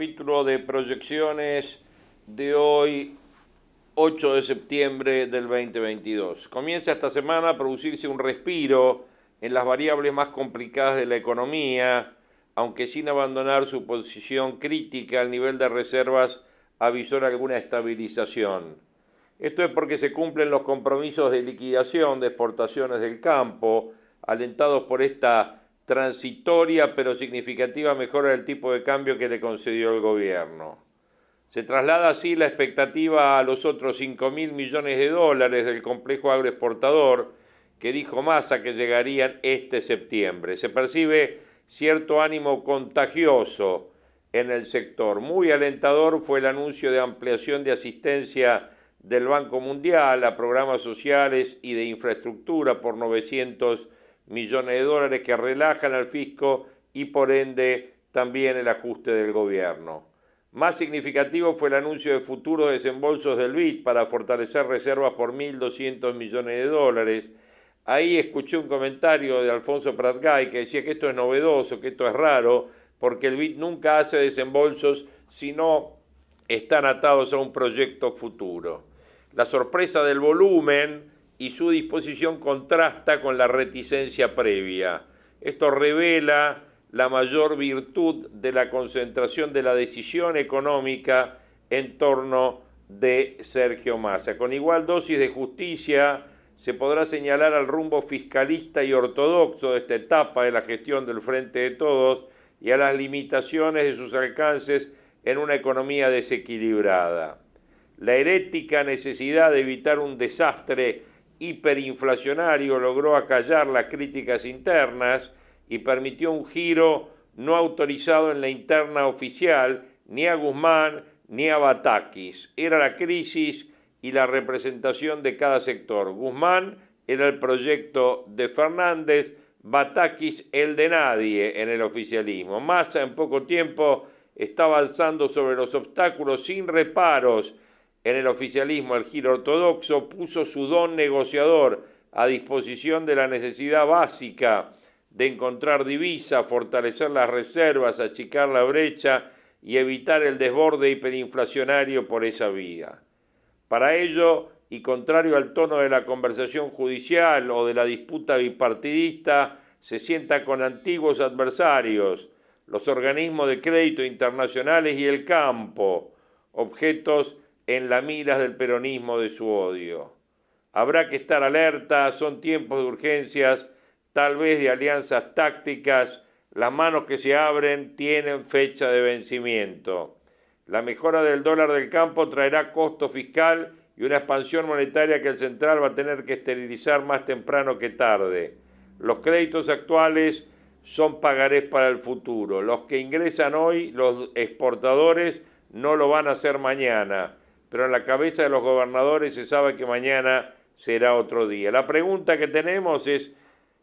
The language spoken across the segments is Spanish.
Capítulo de proyecciones de hoy, 8 de septiembre del 2022. Comienza esta semana a producirse un respiro en las variables más complicadas de la economía, aunque sin abandonar su posición crítica al nivel de reservas avisó alguna estabilización. Esto es porque se cumplen los compromisos de liquidación de exportaciones del campo, alentados por esta transitoria pero significativa mejora del tipo de cambio que le concedió el gobierno. Se traslada así la expectativa a los otros 5 mil millones de dólares del complejo agroexportador que dijo Massa que llegarían este septiembre. Se percibe cierto ánimo contagioso en el sector. Muy alentador fue el anuncio de ampliación de asistencia del Banco Mundial a programas sociales y de infraestructura por 900 millones de dólares que relajan al fisco y por ende también el ajuste del gobierno. Más significativo fue el anuncio de futuros desembolsos del BID para fortalecer reservas por 1.200 millones de dólares. Ahí escuché un comentario de Alfonso Pratgay que decía que esto es novedoso, que esto es raro, porque el BID nunca hace desembolsos si no están atados a un proyecto futuro. La sorpresa del volumen y su disposición contrasta con la reticencia previa. Esto revela la mayor virtud de la concentración de la decisión económica en torno de Sergio Massa. Con igual dosis de justicia se podrá señalar al rumbo fiscalista y ortodoxo de esta etapa de la gestión del Frente de Todos y a las limitaciones de sus alcances en una economía desequilibrada. La herética necesidad de evitar un desastre hiperinflacionario logró acallar las críticas internas y permitió un giro no autorizado en la interna oficial ni a Guzmán ni a Batakis. Era la crisis y la representación de cada sector. Guzmán era el proyecto de Fernández, Batakis el de nadie en el oficialismo. Massa en poco tiempo está avanzando sobre los obstáculos sin reparos en el oficialismo, el giro ortodoxo puso su don negociador a disposición de la necesidad básica de encontrar divisa, fortalecer las reservas, achicar la brecha y evitar el desborde hiperinflacionario por esa vía. Para ello, y contrario al tono de la conversación judicial o de la disputa bipartidista, se sienta con antiguos adversarios, los organismos de crédito internacionales y el campo, objetos en la miras del peronismo de su odio. Habrá que estar alerta, son tiempos de urgencias, tal vez de alianzas tácticas, las manos que se abren tienen fecha de vencimiento. La mejora del dólar del campo traerá costo fiscal y una expansión monetaria que el central va a tener que esterilizar más temprano que tarde. Los créditos actuales son pagarés para el futuro. Los que ingresan hoy, los exportadores, no lo van a hacer mañana pero en la cabeza de los gobernadores se sabe que mañana será otro día. La pregunta que tenemos es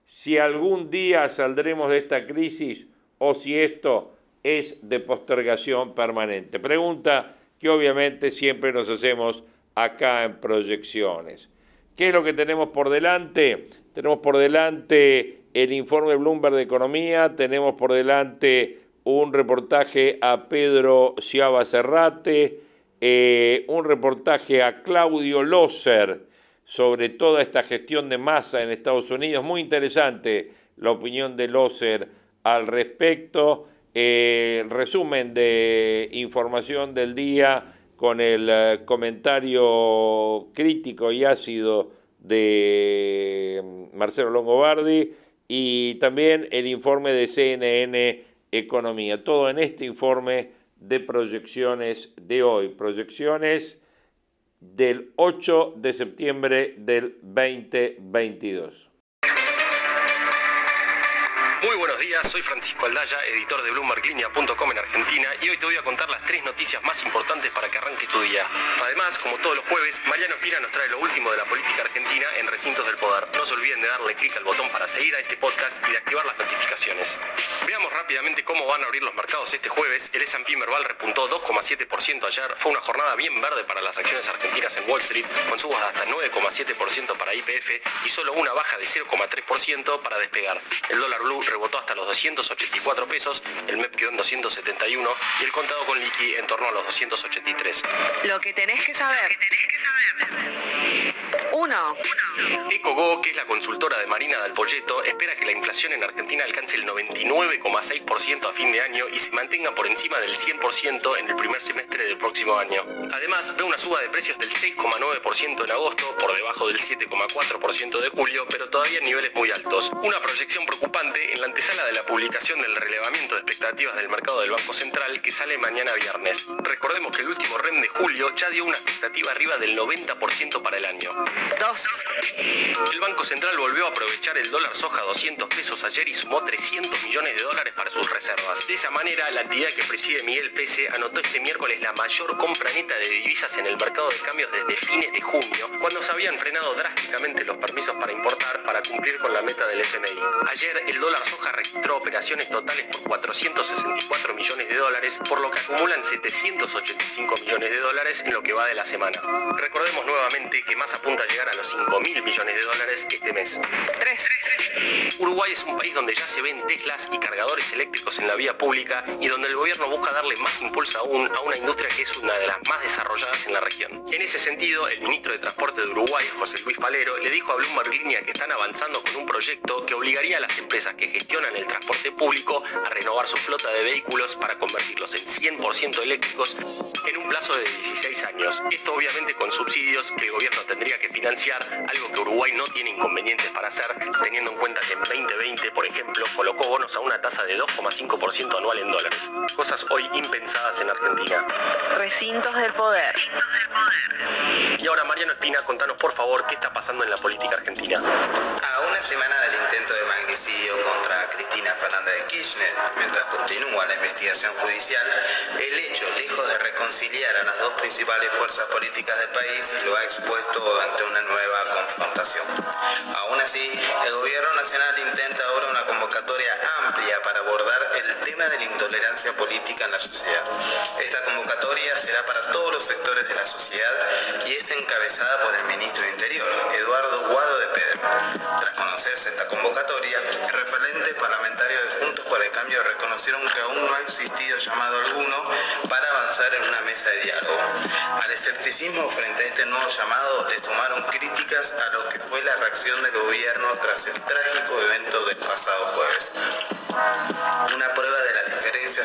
si algún día saldremos de esta crisis o si esto es de postergación permanente. Pregunta que obviamente siempre nos hacemos acá en proyecciones. ¿Qué es lo que tenemos por delante? Tenemos por delante el informe Bloomberg de Economía, tenemos por delante un reportaje a Pedro Ciaba Serrate, eh, un reportaje a Claudio Loser sobre toda esta gestión de masa en Estados Unidos. Muy interesante la opinión de Loser al respecto. Eh, resumen de información del día con el eh, comentario crítico y ácido de mm, Marcelo Longobardi y también el informe de CNN Economía. Todo en este informe de proyecciones de hoy. Proyecciones del 8 de septiembre del 2022. Muy buenos días, soy Francisco Aldaya, editor de BloombergLinea.com en Argentina y hoy te voy a contar las tres noticias más importantes para que arranques tu día. Además, como todos los jueves, Mariano Espina nos trae lo último de la política argentina en Recintos del Poder. No se olviden de darle clic al botón para seguir a este podcast y de activar las notificaciones. Veamos rápidamente cómo van a abrir los mercados este jueves. El S&P Merval repuntó 2,7% ayer. Fue una jornada bien verde para las acciones argentinas en Wall Street, con subas de hasta 9,7% para IPF y solo una baja de 0,3% para despegar. El dólar blue rebotó hasta los 284 pesos, el MEP quedó en 271 y el contado con liqui en torno a los 283. Lo que tenés que saber. Uno. EcoGo, que es la consultora de Marina del Polleto, espera que la inflación en Argentina alcance el 99,6% a fin de año y se mantenga por encima del 100% en el primer semestre del próximo año. Además, ve una suba de precios del 6,9% en agosto, por debajo del 7,4% de julio, pero todavía en niveles muy altos. Una proyección preocupante en la antesala de la publicación del relevamiento de expectativas del mercado del Banco Central que sale mañana viernes. Recordemos que el último REM de julio ya dio una expectativa arriba del 90% para el año. 2. El Banco Central volvió a aprovechar el dólar soja a 200 pesos ayer y sumó 300 millones de dólares para sus reservas. De esa manera, la entidad que preside Miguel Pese anotó este miércoles la mayor compra neta de divisas en el mercado de cambios desde fines de junio, cuando se habían frenado drásticamente los permisos para importar para cumplir con la meta del FMI. Ayer el dólar soja registró operaciones totales por 464 millones de dólares, por lo que acumulan 785 millones de dólares en lo que va de la semana. Recordemos nuevamente que más apunta a llegar a los 5 mil millones de dólares este mes. 3. Uruguay es un país donde ya se ven Teslas y cargadores eléctricos en la vía pública y donde el gobierno busca darle más impulso aún a una industria que es una de las más desarrolladas en la región. En ese sentido, el ministro de Transporte de Uruguay, José Luis Falero, le dijo a Bloomberg Línea que están avanzando con un proyecto que obligaría a las empresas que gestionan el transporte público a renovar su flota de vehículos para convertirlos en 100% eléctricos en un plazo de 16 años. Esto obviamente con subsidios que el gobierno tendría que financiar, algo que Uruguay no tiene inconvenientes para hacer, teniendo en cuenta que en 2020, por ejemplo, colocó bonos a una tasa de 2,5% anual en dólares. Cosas hoy impensadas en Argentina. Recintos del poder. Y ahora, Mariano Espina, contanos por favor qué está pasando en la política argentina. A una semana del intento de magnicidio contra Cristina Fernández de Kirchner, mientras continúa la investigación judicial, el hecho, lejos de reconciliar a las dos principales fuerzas políticas del país, lo ha expuesto ante una nueva confrontación. Aún así, el gobierno nacional intenta ahora una convocatoria amplia para abordar tema de la intolerancia política en la sociedad. Esta convocatoria será para todos los sectores de la sociedad y es encabezada por el ministro de Interior, Eduardo Guado de Pedro. Tras conocerse esta convocatoria, el referente parlamentario de Juntos por el Cambio reconocieron que aún no ha existido llamado alguno para avanzar en una mesa de diálogo. Al escepticismo frente a este nuevo llamado le sumaron críticas a lo que fue la reacción del gobierno tras el trágico evento del pasado jueves.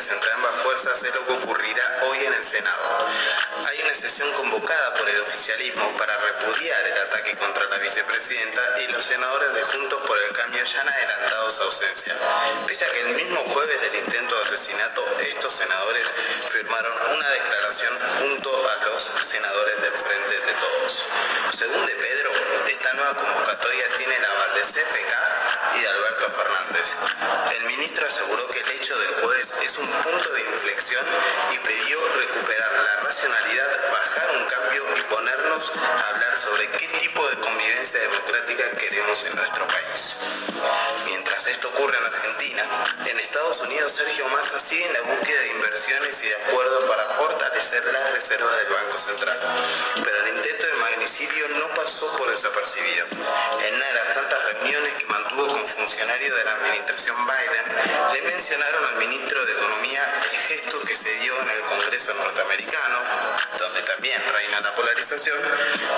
Entre ambas fuerzas es lo que ocurrirá hoy en el Senado. Hay una sesión convocada por el oficialismo para repudiar el ataque contra la vicepresidenta y los senadores de Juntos por el Cambio ya han adelantado su ausencia. Pese a que el mismo jueves del intento de asesinato, estos senadores firmaron una declaración junto a los senadores del Frente de Todos. Según de Pedro, esta nueva convocatoria tiene el aval de CFK y de Alberto Fernández. El ministro aseguró que el hecho del jueves es un punto de inflexión y pidió recuperar la racionalidad, bajar un cambio y ponernos a hablar sobre qué tipo de convivencia democrática queremos en nuestro país. Mientras esto ocurre en Argentina, en Estados Unidos Sergio Massa sigue en la búsqueda de inversiones y de acuerdos para fortalecer las reservas del Banco Central. Pero el intento de magnicidio no pasó por desapercibido. En una de las tantas reuniones que mantuvo con funcionarios de la administración Biden, le mencionaron al ministro de Economía el gesto que se dio en el Congreso norteamericano, donde también reina la polarización,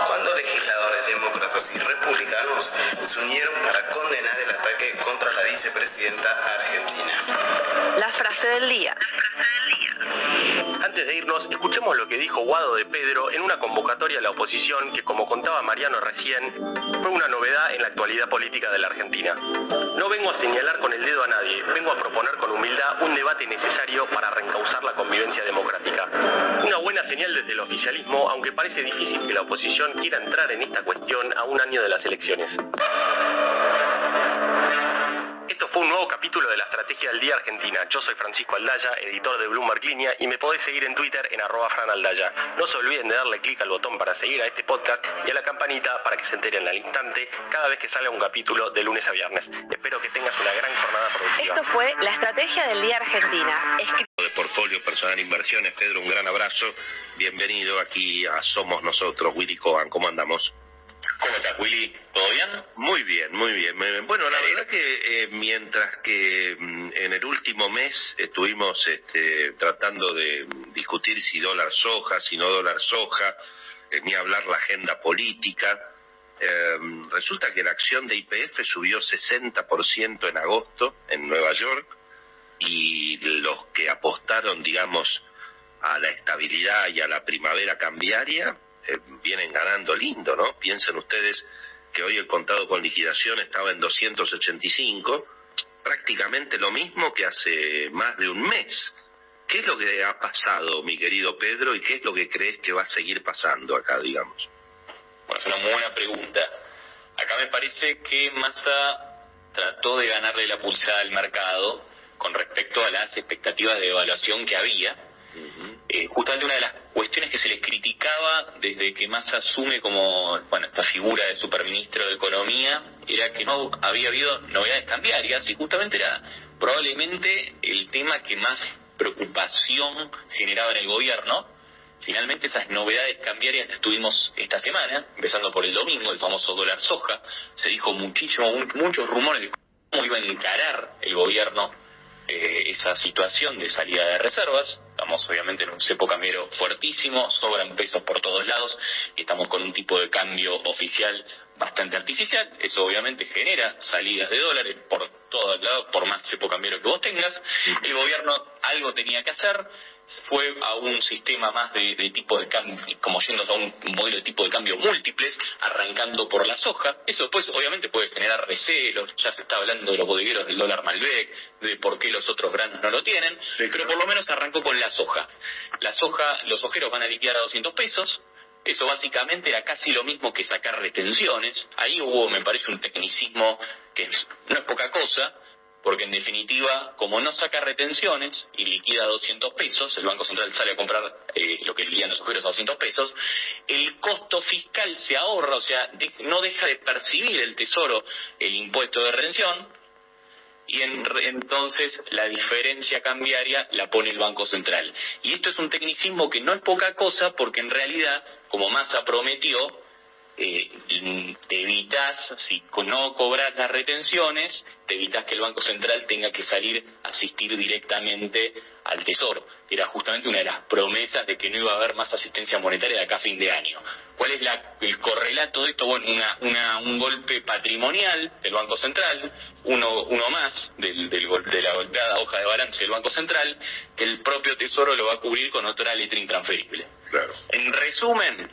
cuando legisladores demócratas y republicanos se unieron para condenar el ataque contra la vicepresidenta argentina. La frase del día. Antes de irnos, escuchemos lo que dijo Guado de Pedro en una convocatoria a la oposición que, como contaba Mariano recién, fue una novedad en la actualidad política de la Argentina. No vengo a señalar con el dedo a nadie, vengo a proponer con humildad un debate necesario para reencauzar la convivencia democrática. Una buena señal desde el oficialismo, aunque parece difícil que la oposición quiera entrar en esta cuestión a un año de las elecciones. Capítulo de la Estrategia del Día Argentina. Yo soy Francisco Aldaya, editor de Bloomberg Línea, y me podéis seguir en Twitter en arroba franaldaya. No se olviden de darle clic al botón para seguir a este podcast y a la campanita para que se enteren al instante cada vez que salga un capítulo de lunes a viernes. Espero que tengas una gran jornada productiva. Esto fue la estrategia del día Argentina. Escrita de Portfolio Personal Inversiones. Pedro, un gran abrazo. Bienvenido aquí a Somos Nosotros, Willy Coban. ¿Cómo andamos? ¿Cómo estás, Willy? ¿Todo bien? Muy bien, muy bien. muy bien. Bueno, la verdad que eh, mientras que mm, en el último mes estuvimos este, tratando de discutir si dólar soja, si no dólar soja, eh, ni hablar la agenda política, eh, resulta que la acción de IPF subió 60% en agosto en Nueva York y los que apostaron, digamos, a la estabilidad y a la primavera cambiaria eh, vienen ganando lindo, ¿no? Piensen ustedes que hoy el contado con liquidación estaba en 285, prácticamente lo mismo que hace más de un mes. ¿Qué es lo que ha pasado, mi querido Pedro, y qué es lo que crees que va a seguir pasando acá, digamos? Bueno, es una buena pregunta. Acá me parece que Massa trató de ganarle la pulsada al mercado con respecto a las expectativas de evaluación que había. Eh, justamente una de las cuestiones que se les criticaba desde que Massa asume como bueno, esta figura de superministro de Economía era que no había habido novedades cambiarias y justamente era probablemente el tema que más preocupación generaba en el gobierno. Finalmente esas novedades cambiarias las tuvimos esta semana, empezando por el domingo, el famoso dólar soja. Se dijo muchísimo, mu- muchos rumores de cómo iba a encarar el gobierno eh, esa situación de salida de reservas. Estamos obviamente en un cepo cambiero fuertísimo, sobran pesos por todos lados estamos con un tipo de cambio oficial bastante artificial. Eso obviamente genera salidas de dólares por todos lados, por más cepo cambiero que vos tengas. El gobierno algo tenía que hacer, fue a un sistema más de, de tipo de cambio, como yendo a un modelo de tipo de cambio múltiples, arrancando por la soja. Eso después obviamente puede generar recelos, ya se está hablando de los bodegueros del dólar Malbec, de por qué los otros granos no lo tienen, pero por lo menos arrancó con la soja. La soja, los ojeros van a liquidar a 200 pesos, eso básicamente era casi lo mismo que sacar retenciones. Ahí hubo, me parece, un tecnicismo que no es poca cosa, porque en definitiva, como no saca retenciones y liquida 200 pesos, el Banco Central sale a comprar eh, lo que liquidan los ojeros a 200 pesos, el costo fiscal se ahorra, o sea, no deja de percibir el Tesoro el impuesto de retención, y en- entonces la diferencia cambiaria la pone el Banco Central. Y esto es un tecnicismo que no es poca cosa porque en realidad, como Massa prometió, eh, te evitas, si no cobras las retenciones, te evitas que el Banco Central tenga que salir a asistir directamente al Tesoro. Era justamente una de las promesas de que no iba a haber más asistencia monetaria de acá a fin de año. ¿Cuál es la- el correlato de esto? Bueno, una, una- un golpe patrimonial del Banco Central, uno, uno más del, del de la golpeada hoja de balance del Banco Central, que el propio Tesoro lo va a cubrir con otra letra intransferible. Claro. En resumen,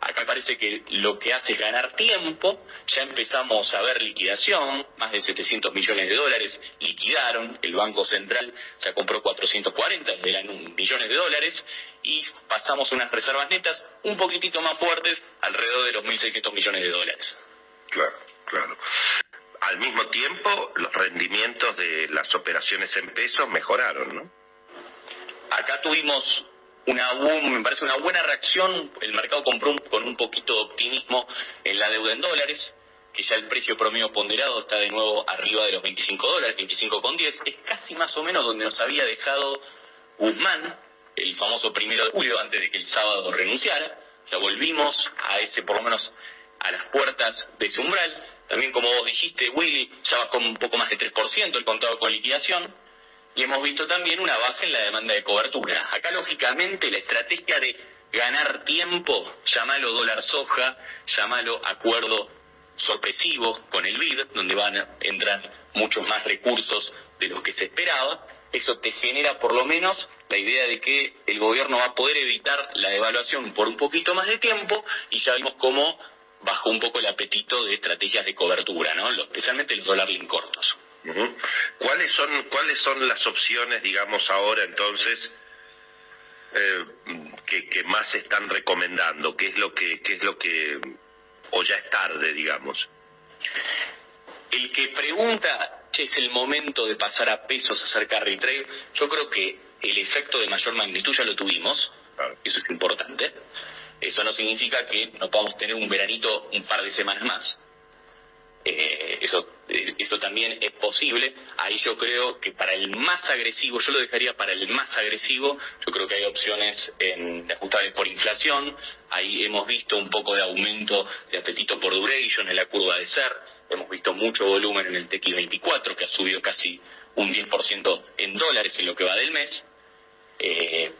acá parece que lo que hace es ganar tiempo, ya empezamos a ver liquidación, más de 700 millones de dólares liquidaron, el Banco Central ya compró 440 de la- millones de dólares y pasamos unas reservas netas un poquitito más fuertes, alrededor de los 1.600 millones de dólares. Claro, claro. Al mismo tiempo, los rendimientos de las operaciones en pesos mejoraron, ¿no? Acá tuvimos una me parece una buena reacción, el mercado compró un- con un poquito de optimismo en la deuda en dólares, que ya el precio promedio ponderado está de nuevo arriba de los 25 dólares, 25,10, es casi más o menos donde nos había dejado Guzmán, el famoso primero de julio, antes de que el sábado renunciara, ya volvimos a ese, por lo menos, a las puertas de ese umbral, también como vos dijiste, Willy, ya bajó un poco más de 3% el contado con liquidación, y hemos visto también una baja en la demanda de cobertura. Acá, lógicamente, la estrategia de ganar tiempo, llámalo dólar soja, llámalo acuerdo sorpresivo con el BID, donde van a entrar muchos más recursos de los que se esperaba, eso te genera por lo menos la idea de que el gobierno va a poder evitar la devaluación por un poquito más de tiempo y ya vimos cómo bajó un poco el apetito de estrategias de cobertura, ¿no? Especialmente los dólar cortos. ¿Cuáles son, ¿Cuáles son las opciones, digamos, ahora entonces, eh, que, que, más están recomendando? ¿Qué es lo que, qué es lo que, o ya es tarde, digamos? El que pregunta, che, es el momento de pasar a pesos, a hacer carry trade, yo creo que el efecto de mayor magnitud ya lo tuvimos, eso es importante. Eso no significa que no podamos tener un veranito un par de semanas más. Eh, eso, eso también es posible. Ahí yo creo que para el más agresivo, yo lo dejaría para el más agresivo, yo creo que hay opciones en, ajustables por inflación. Ahí hemos visto un poco de aumento de apetito por duration en la curva de SER. Hemos visto mucho volumen en el TX24, que ha subido casi un 10% en dólares en lo que va del mes. Eh,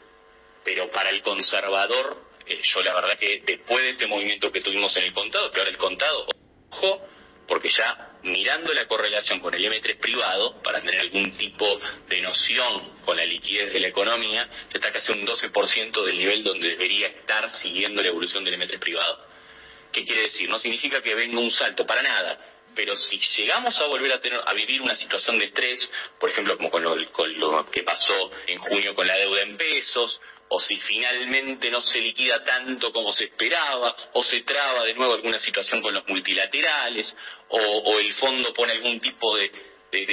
pero para el conservador, eh, yo la verdad que después de este movimiento que tuvimos en el contado, que ahora el contado, ojo, porque ya mirando la correlación con el M3 privado, para tener algún tipo de noción con la liquidez de la economía, está casi un 12% del nivel donde debería estar siguiendo la evolución del M3 privado. ¿Qué quiere decir? No significa que venga un salto, para nada. Pero si llegamos a volver a tener a vivir una situación de estrés, por ejemplo, como con lo, con lo que pasó en junio con la deuda en pesos, o si finalmente no se liquida tanto como se esperaba, o se traba de nuevo alguna situación con los multilaterales, o, el fondo pone algún tipo de,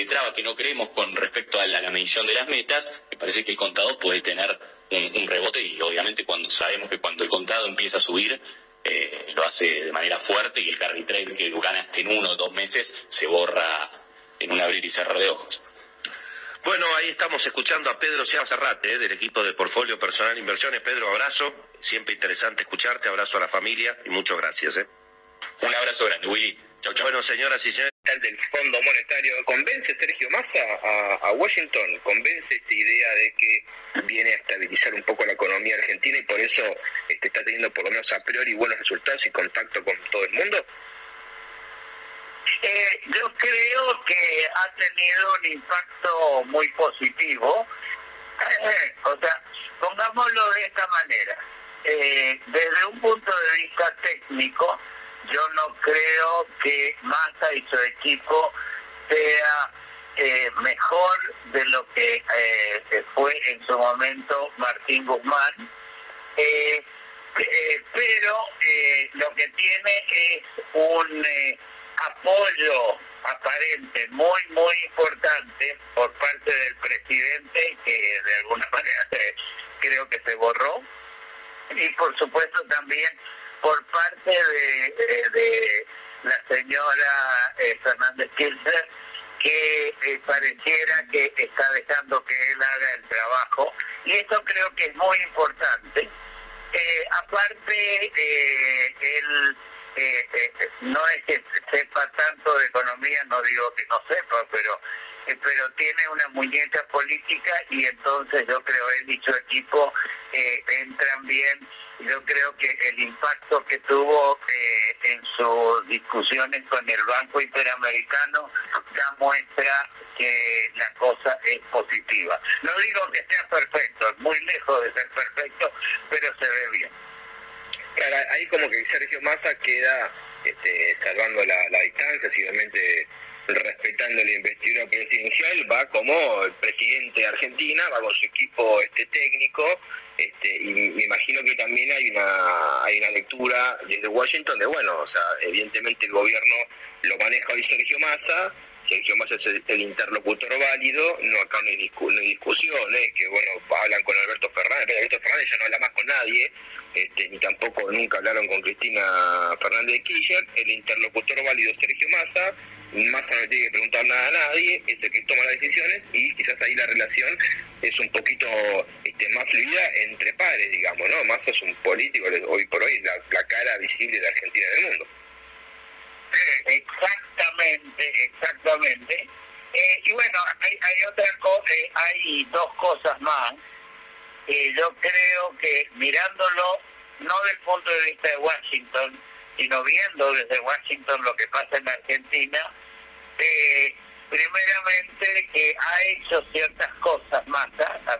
traba que no creemos con respecto a la, medición de las metas, me parece que el contado puede tener un, rebote y obviamente cuando sabemos que cuando el contado empieza a subir, eh, lo hace de manera fuerte y el carry trade que ganaste en uno o dos meses se borra en un abrir y cerrar de ojos. Bueno, ahí estamos escuchando a Pedro Seaba Zarrate, eh, del equipo de Portfolio Personal Inversiones. Pedro, abrazo. Siempre interesante escucharte. Abrazo a la familia y muchas gracias. Eh. Un abrazo grande, Willy. Chau, chau. Bueno, señoras y señores. Del Fondo Monetario, ¿convence Sergio Massa a, Washington? ¿Convence esta idea de que viene a estabilizar un poco la economía argentina y por eso este, está teniendo por lo menos a priori buenos resultados y contacto con todo el mundo? Eh, yo creo que ha tenido un impacto muy positivo. Eh, o sea, pongámoslo de esta manera. Eh, desde un punto de vista técnico, yo no creo que Massa y su equipo sea mejor de lo que fue en su momento Martín Guzmán. pero lo que tiene es un apoyo aparente muy, muy importante por parte del presidente, que de alguna manera creo que se borró, y por supuesto también por parte de, la señora eh, Fernández Kirchner, que eh, pareciera que está dejando que él haga el trabajo, y esto creo que es muy importante. Eh, aparte, él eh, eh, no es que sepa tanto de economía, no digo que no sepa, pero eh, pero tiene una muñeca política y entonces yo creo y su equipo entran bien. Yo creo que el impacto que tuvo en sus discusiones con el Banco Interamericano da muestra que la cosa es positiva. No digo que sea perfecto, es muy lejos de ser perfecto, pero se ve bien ahí como que Sergio Massa queda este, salvando la, distancia, obviamente respetando la investidura presidencial, va como el presidente de Argentina, va con su equipo este técnico, este, y me imagino que también hay una hay una lectura desde Washington de bueno, o sea, evidentemente el gobierno lo maneja hoy Sergio Massa, Sergio Massa es el, interlocutor válido, no acá no hay, discusión, que bueno, hablan con Alberto Fernández, pero Alberto Fernández ya no habla más con nadie, este, ni tampoco nunca hablaron con Cristina Fernández de Kirchner, el interlocutor válido Sergio Massa, Massa no tiene que preguntar nada a nadie, es el que toma las decisiones y quizás ahí la relación es un poquito este, más fluida entre pares, digamos, ¿no? Massa es un político, hoy por hoy, la, la cara visible de Argentina en el mundo. Exactamente, exactamente. Eh, y bueno, hay, hay otra cosa, eh, hay dos cosas más. Eh, yo creo que mirándolo, no desde el punto de vista de Washington, sino viendo desde Washington lo que pasa en Argentina, eh, primeramente que ha hecho ciertas cosas más,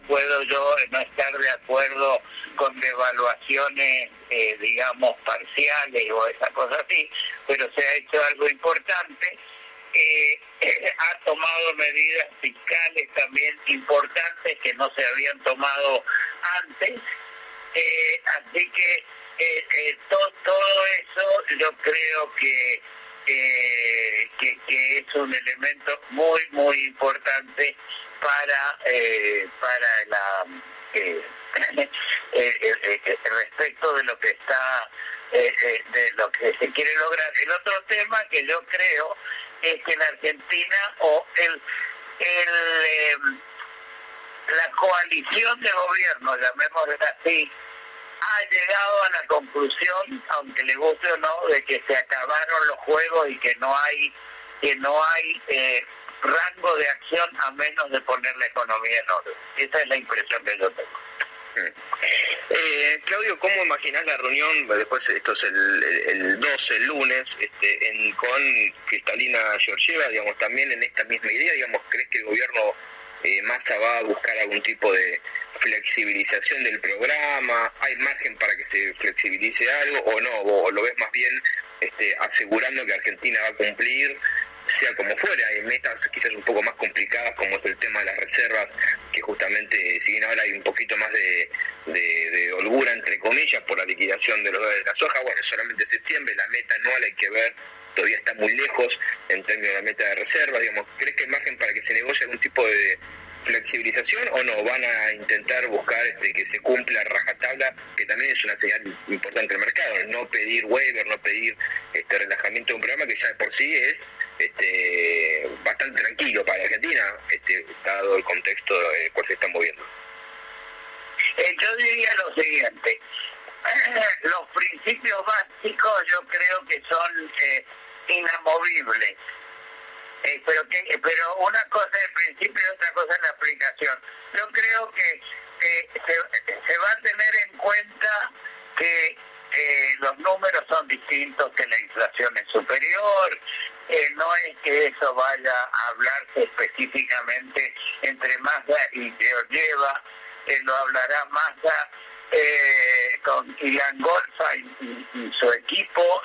puedo yo no estar de acuerdo con devaluaciones, eh, digamos, parciales o esa cosa así, pero se ha hecho algo importante. eh, ha tomado medidas fiscales también importantes que no se habían tomado antes. Eh, así que eh, todo eso yo creo que, que, es un elemento muy, muy importante para, para la... respecto de lo que está de lo que se quiere lograr. El otro tema que yo creo es que en Argentina o el, em, la coalición de gobierno, llamémoslo así, ha llegado a la conclusión, aunque le guste o no, de que se acabaron los juegos y que no hay que no hay eh, rango de acción a menos de poner la economía en orden. Esa es la impresión que yo tengo. Eh, Claudio, ¿cómo imaginas la reunión, después esto es el, el 12, el lunes, este, con Cristalina Georgieva, digamos, también en esta misma idea, digamos, ¿crees que el gobierno eh, Massa va a buscar algún tipo de flexibilización del programa? ¿Hay margen para que se flexibilice algo o no? ¿O lo ves más bien este, asegurando que Argentina va a cumplir sea como fuera, hay metas quizás un poco más complicadas como es el tema de las reservas, que justamente si bien ahora hay un poquito más de, holgura entre comillas por la liquidación de los de la soja, bueno, solamente septiembre, la meta anual hay que ver, todavía está muy lejos en términos de la meta de reservas, digamos, ¿crees que hay margen para que se negocie algún tipo de flexibilización o no? ¿Van a intentar buscar este, que se cumpla rajatabla, que también es una señal importante del mercado, no pedir waiver, no pedir este relajamiento de un programa que ya por sí es este, bastante tranquilo para Argentina, este, dado el contexto en el cual se están moviendo. Eh, yo diría lo siguiente, los principios básicos yo creo que son eh, inamovibles, eh, pero, que, pero una cosa es el principio y otra cosa es la aplicación. Yo creo que se, se va a tener en cuenta que los números son distintos, que la inflación es superior, eh, no es que eso vaya a hablarse específicamente entre Massa y Georgieva, eh, lo hablará Massa eh, con Ilan Golfa y, su equipo.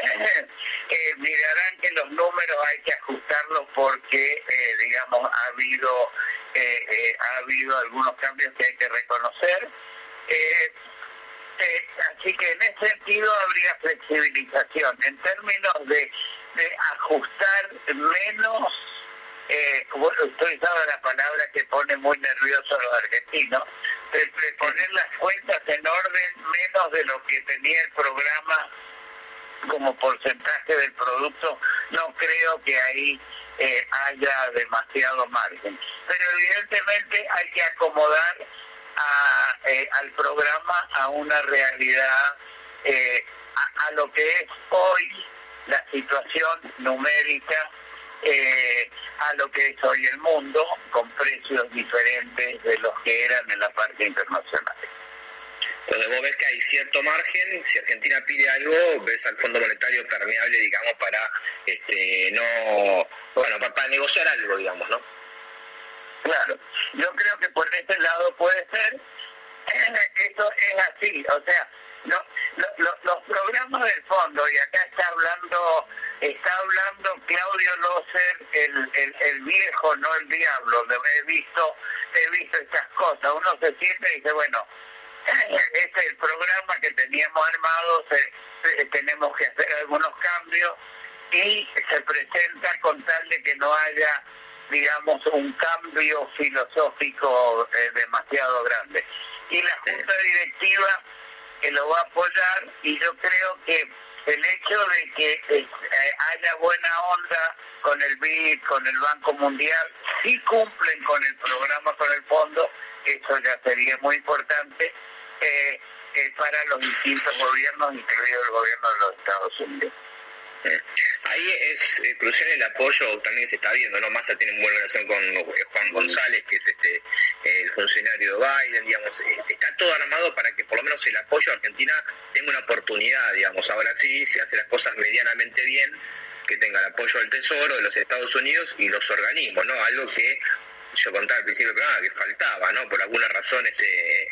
mirarán que los números hay que ajustarlos porque, digamos, ha habido, ha habido algunos cambios que hay que reconocer. así que en ese sentido habría flexibilización. En términos de ajustar menos, eh, estoy usando la palabra que pone muy nervioso a los argentinos, de, poner las cuentas en orden menos de lo que tenía el programa como porcentaje del producto, no creo que ahí eh, haya demasiado margen. Pero evidentemente hay que acomodar eh, al programa a una realidad, eh, a, lo que es hoy la situación numérica a lo que es hoy el mundo, con precios diferentes de los que eran en la parte internacional. Entonces vos ves que hay cierto margen, si Argentina pide algo, ves al Fondo Monetario permeable, digamos, para este no, bueno, para, negociar algo, digamos, ¿no? Claro, yo creo que por este lado puede ser, eso es así, o sea, no, los programas del fondo, y acá está hablando está hablando Claudio Loser, el, el, el viejo, no el diablo, he visto, he visto estas cosas, uno se siente y dice, bueno, este es el programa que teníamos armado, tenemos que hacer algunos cambios y se presenta con tal de que no haya digamos, un cambio filosófico eh, demasiado grande. Y la Junta Directiva que lo va a apoyar y yo creo que el hecho de que eh, haya buena onda con el BID, con el Banco Mundial, si cumplen con el programa, con el fondo, eso ya sería muy importante eh, eh, para los distintos gobiernos, incluido el gobierno de los Estados Unidos. Ahí es crucial el apoyo, también se está viendo, ¿no? Massa tiene buena relación con Juan González, que es este el funcionario de Biden, digamos, eh, está todo armado para que por lo menos el apoyo a Argentina tenga una oportunidad, digamos, ahora sí se hace las cosas medianamente bien, que tenga el apoyo del Tesoro, de los Estados Unidos y los organismos, ¿no? Algo que yo contaba al principio que faltaba, ¿no? Por algunas razones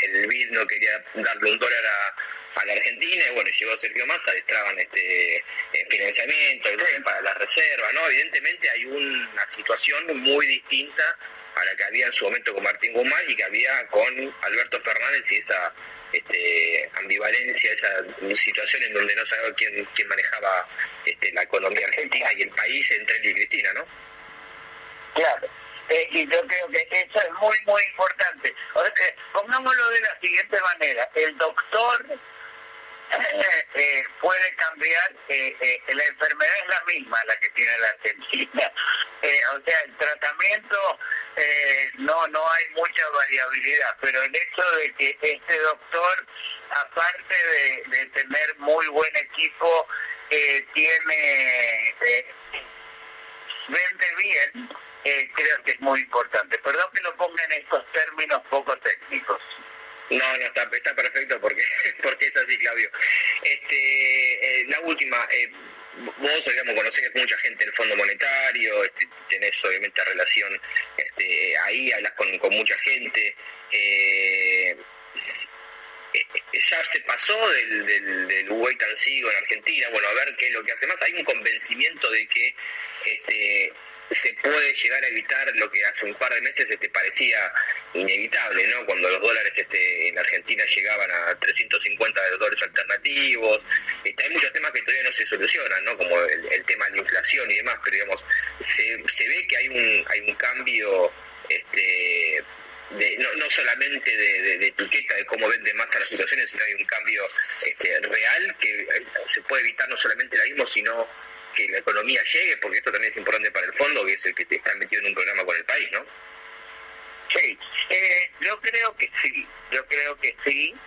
el BID no quería darle un dólar a, la Argentina, y bueno, llegó Sergio Massa, destraban este financiamiento para las reservas, ¿no? Evidentemente hay una situación muy distinta a la que había en su momento con Martín Guzmán y que había con Alberto Fernández y esa este, ambivalencia, esa situación en donde no sabía quién, quién manejaba este, la economía argentina y el país entre él y Cristina, ¿no? Claro. Eh, y yo creo que eso es muy, muy importante. O pongámoslo de la siguiente manera. El doctor eh, puede cambiar, eh, eh, la enfermedad es la misma la que tiene la Argentina. o sea, el tratamiento no no hay mucha variabilidad, pero el hecho de que este doctor, aparte de, tener muy buen equipo, tiene vende bien, creo que es muy importante. Perdón que lo ponga en estos términos poco técnicos. No, no, está, está perfecto porque, porque es así, Claudio. Este, eh, la última, eh, vos, digamos, conocés mucha gente del Fondo Monetario, este, tenés obviamente relación este, ahí, hablas con, mucha gente. Eh, ya se pasó del, del, del wait en Argentina, bueno, a ver qué es lo que hace más. Hay un convencimiento de que este, se puede llegar a evitar lo que hace un par de meses este, parecía inevitable, ¿no? Cuando los dólares este, en Argentina llegaban a 350 de dólares alternativos. Este, hay muchos temas que todavía no se solucionan, ¿no? Como el, tema de la inflación y demás, pero digamos, se, se ve que hay un, hay un cambio este, de, no, no solamente de, etiqueta de cómo vende más a las situaciones, sino hay un cambio este, real que eh, se puede evitar no solamente el mismo, sino que la economía llegue, porque esto también es importante para el fondo, que es el que te está metido en un programa con el país, ¿no? Sí, eh, yo creo que sí, yo creo que sí.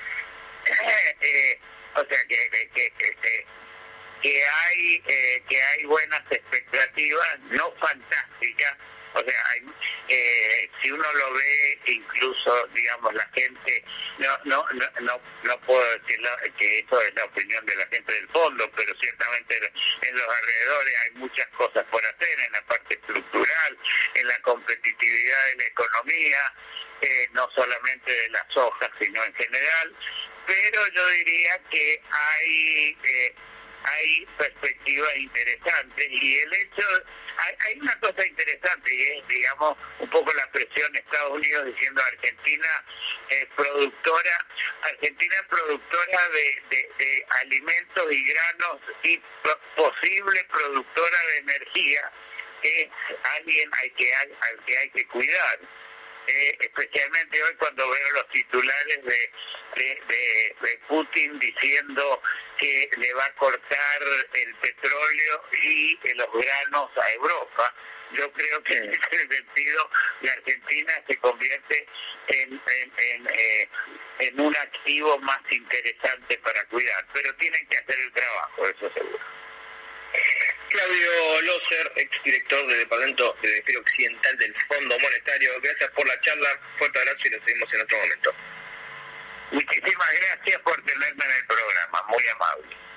Eh, o sea, que, que, que, que hay, eh, que hay buenas expectativas, no fantásticas, o sea, eh, si uno lo ve, incluso, digamos, la gente, no, no, no, no, puedo decir que eso es la opinión de la gente del fondo, pero ciertamente en los alrededores hay muchas cosas por hacer, en la parte estructural, en la competitividad de la economía, eh, no solamente de las hojas, sino en general, pero yo diría que hay... Eh, hay perspectivas interesantes y el hecho hay, una cosa interesante y es, digamos, un poco la presión de Estados Unidos diciendo Argentina es productora, Argentina es productora de, alimentos y granos y posible productora de energía, es alguien al que hay, al que hay que cuidar. Eh, especialmente hoy cuando veo los titulares de, de, Putin diciendo que le va a cortar el petróleo y los granos a Europa. Yo creo que en ese sentido la Argentina se convierte en, en, eh, en un activo más interesante para cuidar, pero tienen que hacer el trabajo, eso seguro. Claudio Loser, exdirector del Departamento de Hemisferio Occidental del Fondo Monetario. Gracias por la charla, fuerte abrazo y lo seguimos en otro momento. Muchísimas gracias por tenerme en el programa, muy amable.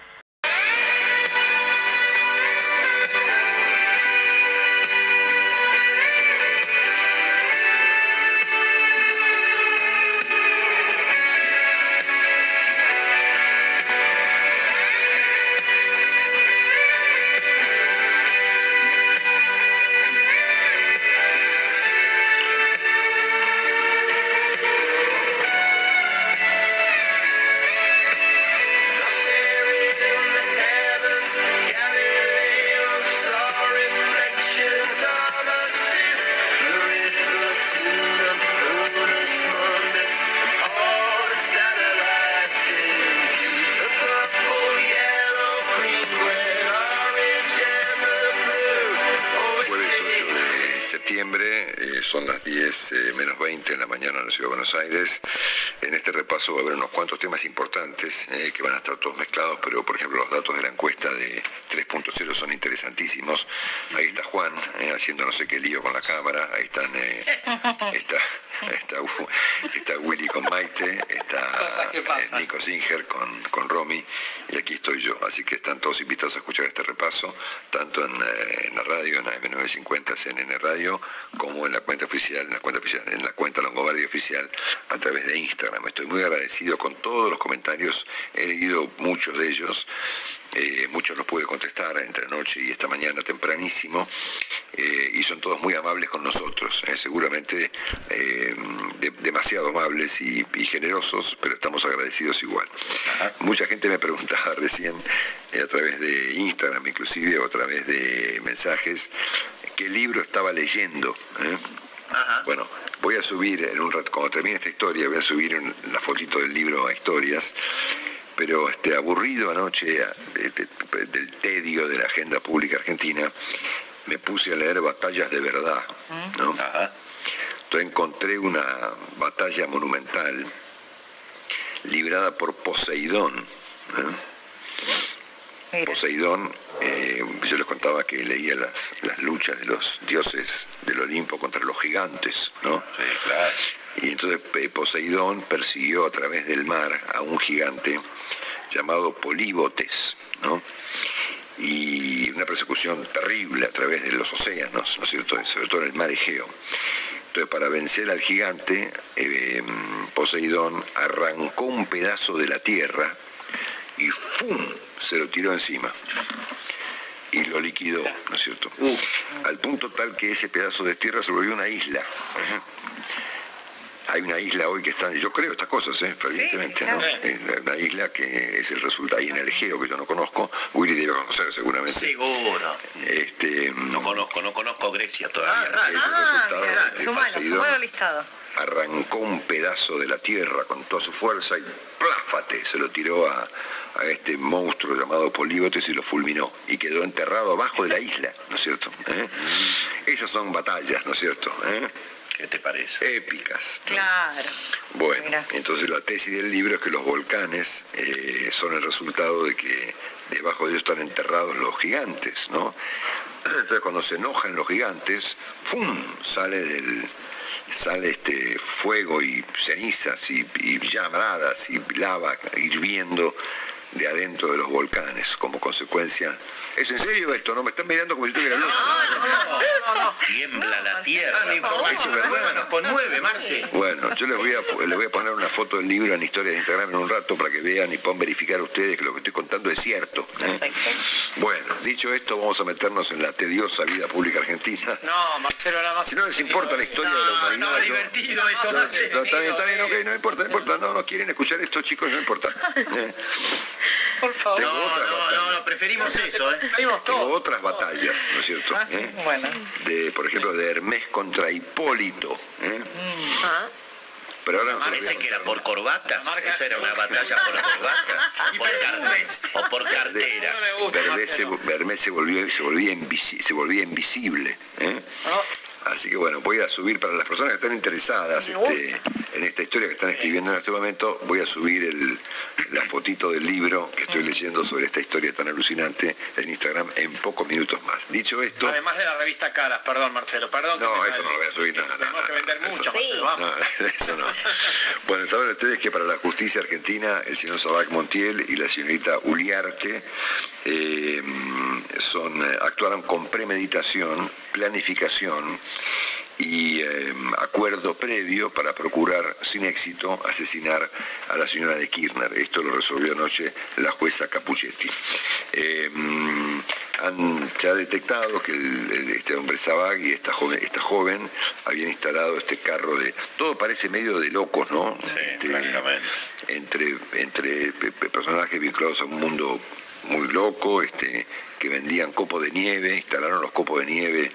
Buenos Aires. En este repaso va a haber unos cuantos temas importantes eh, que van a estar todos mezclados, pero por ejemplo los datos de la encuesta de 3.0 son interesantísimos. Ahí está Juan eh, haciendo no sé qué lío con la cámara, ahí están, está, está, está, Willy con Maite, está pasan. Nico Singer con, con Romy y aquí estoy yo. Así que están todos invitados a escuchar este repaso, tanto en, eh, en la radio, en AM950 CNN Radio, como en la cuenta oficial, en la cuenta oficial, en la cuenta Longobardi oficial a través de Instagram. Estoy muy agradecido con todos los comentarios, he leído muchos de ellos. Eh, muchos los pude contestar entre anoche y esta mañana tempranísimo, eh, y son todos muy amables con nosotros, eh, seguramente de- demasiado amables y, y generosos, pero estamos agradecidos igual. Mucha gente me preguntaba recién a través de Instagram inclusive o a través de mensajes qué libro estaba leyendo. Bueno, voy a subir en un rato, cuando termine esta historia, voy a subir un- la fotito del libro a historias pero este, aburrido anoche de- del tedio de la agenda pública argentina, me puse a leer batallas de verdad. ¿no? Entonces encontré una batalla monumental librada por Poseidón. Poseidón, eh, yo les contaba que leía las, las luchas de los dioses del Olimpo contra los gigantes, ¿no? Y entonces eh, Poseidón persiguió a través del mar a un gigante llamado Políbotes, ¿no? Y una persecución terrible a través de los océanos, ¿no es cierto? Sobre todo en el mar Egeo. Entonces, para vencer al gigante, eh, Poseidón arrancó un pedazo de la tierra y ¡fum! se lo tiró encima. Y lo liquidó, ¿no es cierto? Al punto tal que ese pedazo de tierra se volvió una isla. Hay una isla hoy que está, yo creo estas cosas, ¿eh? fervientemente, ¿no? Es una isla que es el resultado, ahí en el Egeo, que yo no conozco, Willy debe conocer seguramente. Seguro. Este, No conozco, no conozco Grecia todavía. es el resultado de Sumalo, Poseidón. sumalo al listado. arrancó un pedazo de la tierra con toda su fuerza y pláfate, se lo tiró a, a este monstruo llamado Políbotes y lo fulminó y quedó enterrado abajo de la isla, ¿no es cierto? ¿Eh? Esas son batallas, ¿no es cierto? ¿Eh? ¿Qué te parece? Épicas. Claro. Bueno, entonces la tesis del libro es que los volcanes eh, son el resultado de que debajo de ellos están enterrados los gigantes, ¿no? Entonces cuando se enojan los gigantes, ¡fum! sale del sale este fuego y cenizas y, y llamadas y lava hirviendo de adentro de los volcanes como consecuencia. ¿Es en serio esto? ¿No me están mirando como si estuviera loco? Tiembla la tierra. Verdad. Nos conmueve, Marce. Bueno, yo les voy, a, les voy a poner una foto del libro en historias de Instagram en un rato para que vean y puedan verificar ustedes que lo que estoy contando es cierto. ¿eh? Bueno, dicho esto, vamos a meternos en la tediosa vida pública argentina. No, Marcelo, nada más. Si no les importa la historia de la humanidad. no, yo- divertido esto, yo- no, está bien, está bien, ok, no importa, no importa. No, no quieren escuchar esto, chicos, no importa. ¿eh? Por favor. Otras No, no, preferimos eso, ¿eh? Tengo otras batallas, ¿no es cierto? Ah, sí, ¿Eh? bueno. De, por ejemplo, de Hermes contra Hipólito. ¿eh? Ah. Pero ahora no Parece que era por corbatas. Esa era una batalla por corbatas. Por car- o por cartera. Verdés se, Vermés se volvió, se volvía, invisi- se volvía invisible. ¿eh? Así que bueno, voy a subir para las personas que están interesadas este, en esta historia que están escribiendo en este momento, voy a subir el- la fotito del libro que estoy leyendo sobre esta historia tan alucinante en Instagram en pocos minutos más. Dicho esto, Además de la revista Caras, perdón, Marcelo, perdón. no, eso no lo voy a subir nada. Tenemos que vender mucho, Marcelo, vamos. No, eso no. Bueno, saben ustedes que para la justicia argentina el señor Sabac Montiel y la señorita Uliarte eh, son, eh, actuaron con premeditación, planificación y eh, acuerdo previo para procurar sin éxito asesinar a la señora de Kirchner. Esto lo resolvió anoche la jueza Capuchetti. Eh, han, se ha detectado que el- el- este hombre Sabag y esta joven, esta joven habían instalado este carro de... Todo parece medio de locos, ¿no? Este, entre, entre pe- pe- personajes vinculados a un mundo muy loco, este, que vendían copos de nieve, instalaron los copos de nieve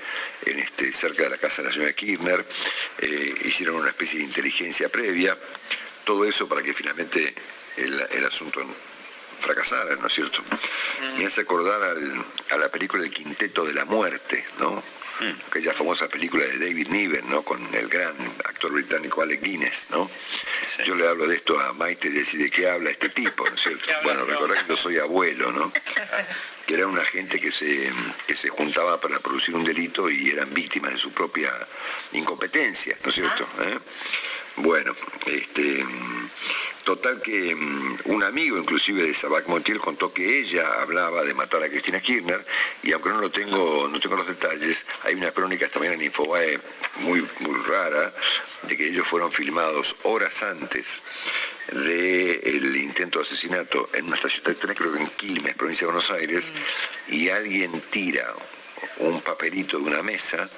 en este, cerca de la casa de la señora Kirchner, eh, hicieron una especie de inteligencia previa, todo eso para que finalmente el, el asunto fracasara, ¿no es cierto? Me hace acordar a la película El Quinteto de la Muerte, ¿no? Aquella famosa película de David Niven, ¿no? Con el gran actor británico Alec Guinness, ¿no? Yo le hablo de esto a Maite y decir de qué habla este tipo, ¿no es cierto? Bueno, recordad que yo soy abuelo, ¿no? Que era una gente que se, que se juntaba para producir un delito y eran víctimas de su propia incompetencia, ¿no es cierto? ¿Eh? Bueno, este, total que mm, un amigo inclusive de Sabac Montiel contó que ella hablaba de matar a Cristina Kirchner y aunque no lo tengo, no tengo los detalles, hay una crónica también en Infobae muy, muy rara de que ellos fueron filmados horas antes del intento de asesinato en una estación de tren, creo que en Quilmes, provincia de Buenos Aires, y alguien tira un papelito de una mesa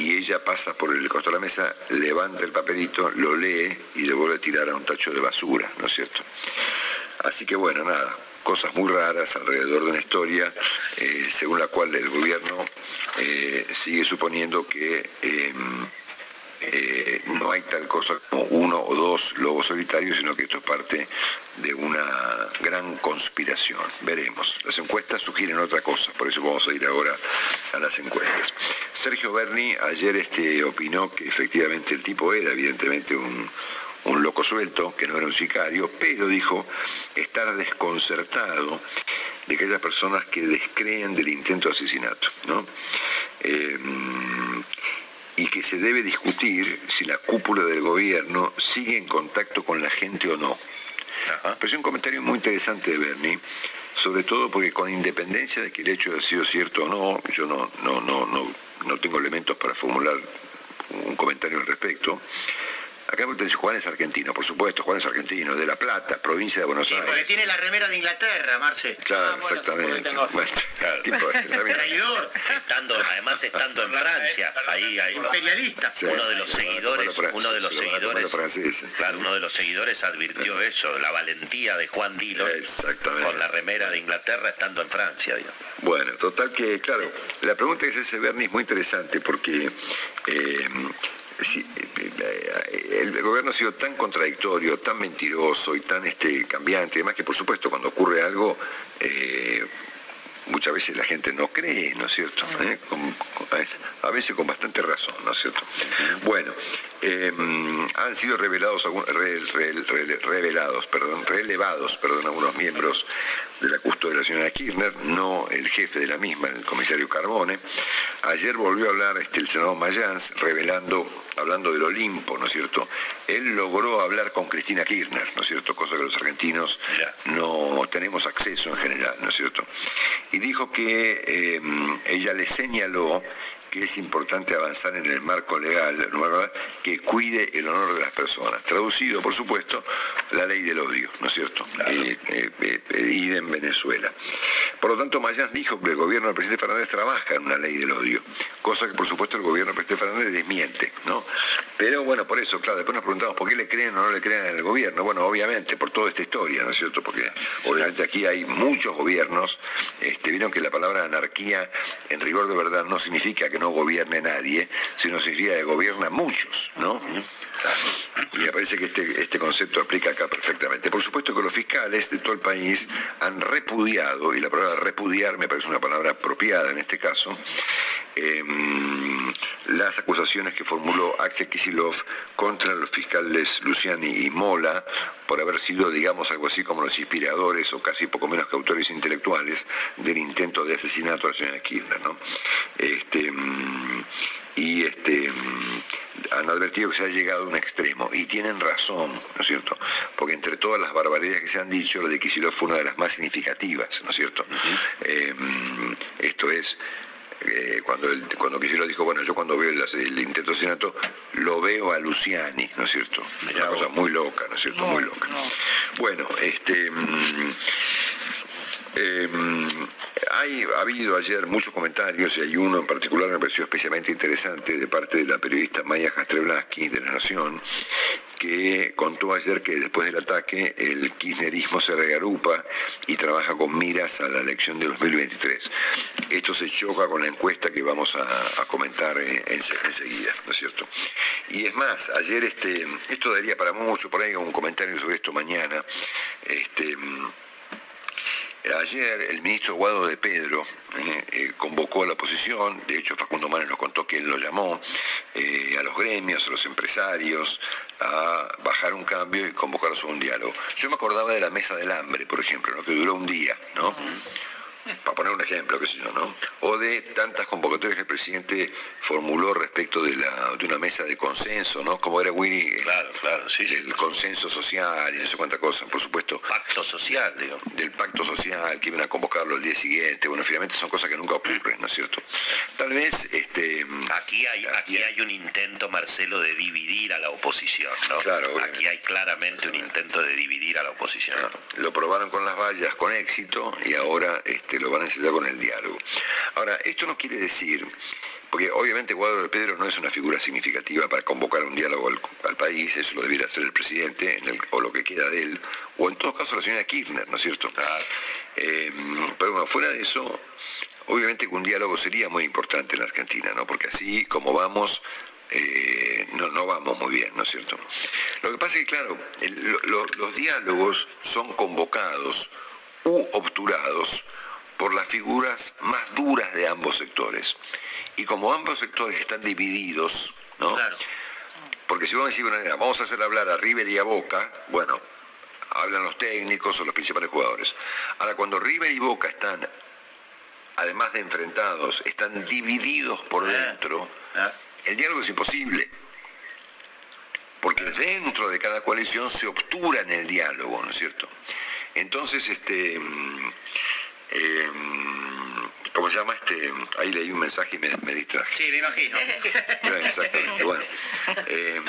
y ella pasa por el costado de la mesa, levanta el papelito, lo lee y le vuelve a tirar a un tacho de basura, ¿no es cierto? Así que bueno, nada, cosas muy raras alrededor de una historia eh, según la cual el gobierno eh, sigue suponiendo que em, eh, no hay tal cosa como uno o dos lobos solitarios, sino que esto es parte de una gran conspiración. Veremos. Las encuestas sugieren otra cosa, por eso vamos a ir ahora a las encuestas. Sergio Berni ayer este, opinó que efectivamente el tipo era evidentemente un, un loco suelto, que no era un sicario, pero dijo estar desconcertado de aquellas personas que descreen del intento de asesinato. ¿no? Eh, y que se debe discutir si la cúpula del gobierno sigue en contacto con la gente o no. Pero es un comentario muy interesante de Bernie, sobre todo porque con independencia de que el hecho haya sido cierto o no, yo no, no, no, no, no tengo elementos para formular un comentario al respecto, Acá Juan es argentino, por supuesto, Juan es argentino, de La Plata, provincia de Buenos Sí, Aires. porque tiene la remera de Inglaterra, Marce. Claro, exactamente. Bueno. Traidor. Estando, además estando en Francia, ahí hay Imperialista. Sí. uno de los seguidores, uno de los sí, seguidores, claro, uno de los seguidores advirtió eso, la valentía de Juan Exactamente. con la remera de Inglaterra estando en Francia, digamos. Bueno, total que, claro, la pregunta que se hace Bernie es muy interesante porque eh, si- eh, eh, el gobierno ha sido tan contradictorio, tan mentiroso y tan este, cambiante, además que por supuesto cuando ocurre algo, eh, muchas veces la gente no cree, ¿no es cierto? ¿Eh? Con- con- a veces con bastante razón, ¿no es cierto? Bueno, eh, han sido revelados, algún- re- re- re- revelados, perdón, relevados, perdón, algunos miembros de la custodia de la señora Kirchner, no el jefe de la misma, el comisario Carbone. Ayer volvió a hablar este, el senador Mayans, revelando, hablando del Olimpo, ¿no es cierto? Él logró hablar con Cristina Kirchner, ¿no es cierto? Cosa que los argentinos no tenemos acceso en general, ¿no es cierto? Y dijo que eh, ella le señaló que es importante avanzar en el marco legal, legal que cuide el honor de las personas. Traducido, por supuesto, la ley del odio, ¿no es cierto? Eh, eh, eh, eh, y en Venezuela. Por lo tanto, Mayans dijo que el gobierno del presidente Fernández trabaja en una ley del odio, cosa que por supuesto el gobierno del presidente Fernández desmiente, ¿no? Pero bueno, por eso, claro, después nos preguntamos por qué le creen o no le creen al gobierno. Bueno, obviamente, por toda esta historia, ¿no es cierto? Porque obviamente aquí hay muchos gobiernos, este, vieron que la palabra anarquía en rigor de verdad no significa que no gobierne nadie, sino significa que gobierna muchos, ¿no? Y me parece que este, este concepto aplica acá perfectamente. Por supuesto que los fiscales de todo el país han repudiado, y la palabra repudiar me parece una palabra apropiada en este caso, em, las acusaciones que formuló Axel Kisilov contra los fiscales Luciani y Mola por haber sido, digamos, algo así como los inspiradores o casi poco menos que autores intelectuales del intento de asesinato a la señora Kirchner, ¿no? Este, mm, y este, mm, han advertido que se ha llegado a un extremo y tienen razón, ¿no es cierto? Porque entre todas las barbaridades que se han dicho, la de Kicillof fue una de las más significativas, ¿no es cierto? Eh, mm, esto es, eh, cuando, el, cuando Kicillof dijo, bueno, yo cuando veo el, el intento de asesinato, lo veo a Luciani, ¿no es cierto? una cosa muy loca, ¿no es cierto? muy loca. Bueno, este... mm, eh, hay, ha habido ayer muchos comentarios y hay uno en particular que me pareció especialmente interesante de parte de la periodista Maya Castreblaski de La Nación, que contó ayer que después del ataque el kirchnerismo se reagrupa y trabaja con miras a la elección de 2023. Esto se choca con la encuesta que vamos a, comentar eh, ense- enseguida, ¿no es cierto? Y es más, ayer este, esto daría para mucho, por ahí un comentario sobre esto mañana. Este, Ayer el ministro Guado de Pedro eh, eh, convocó a la oposición, de hecho Facundo Manes nos contó que él lo llamó, eh, a los gremios, a los empresarios, a bajar un cambio y convocarlos a un diálogo. Yo me acordaba de la mesa del hambre, por ejemplo, que duró un día, ¿no? Para poner un ejemplo, qué sé yo, ¿no? O de tantas convocatorias que el presidente formuló respecto de, la, de una mesa de consenso, ¿no? Como era Winnie, eh, Claro, claro, sí, sí. del consenso social y no sé cuántas cosas, por supuesto. Pacto social, digo. Del pacto social, que iban a convocarlo el día siguiente. Bueno, finalmente son cosas que nunca ocurren, ¿no es cierto? Tal vez, este... Aquí hay, aquí hay un intento, Marcelo, de dividir a la oposición, ¿no? Claro, Aquí hay claramente un intento de dividir a la oposición. Lo probaron con las vallas con éxito y ahora este, lo van a necesitar con el diálogo. Ahora, esto no quiere decir, porque obviamente Guadalupe de Pedro no es una figura significativa para convocar un diálogo al, al país, eso lo debiera hacer el presidente, en el- o lo que queda de él, o en todo caso la señora Kirchner, ¿no es cierto? Eh, pero bueno, fuera de eso, obviamente que un diálogo sería muy importante en la Argentina, ¿no? Porque así como vamos, eh, no, no vamos muy bien, ¿no es cierto? Lo que pasa es que, claro, el- lo- lo- los diálogos son convocados u obturados por las figuras más duras de ambos sectores. Y como ambos sectores están divididos, ¿no? Porque si vos me decís, bueno, vamos a hacer hablar a River y a Boca, bueno, hablan los técnicos o los principales jugadores. Ahora, cuando River y Boca están, además de enfrentados, están divididos por dentro, el diálogo es imposible. Porque dentro de cada coalición se obtura en el diálogo, ¿no es cierto? Entonces, este, mm, eh, ¿cómo se llama? Este, ahí leí un mensaje y me, me distraje. Sí, me imagino. Exactamente, bueno. Eh,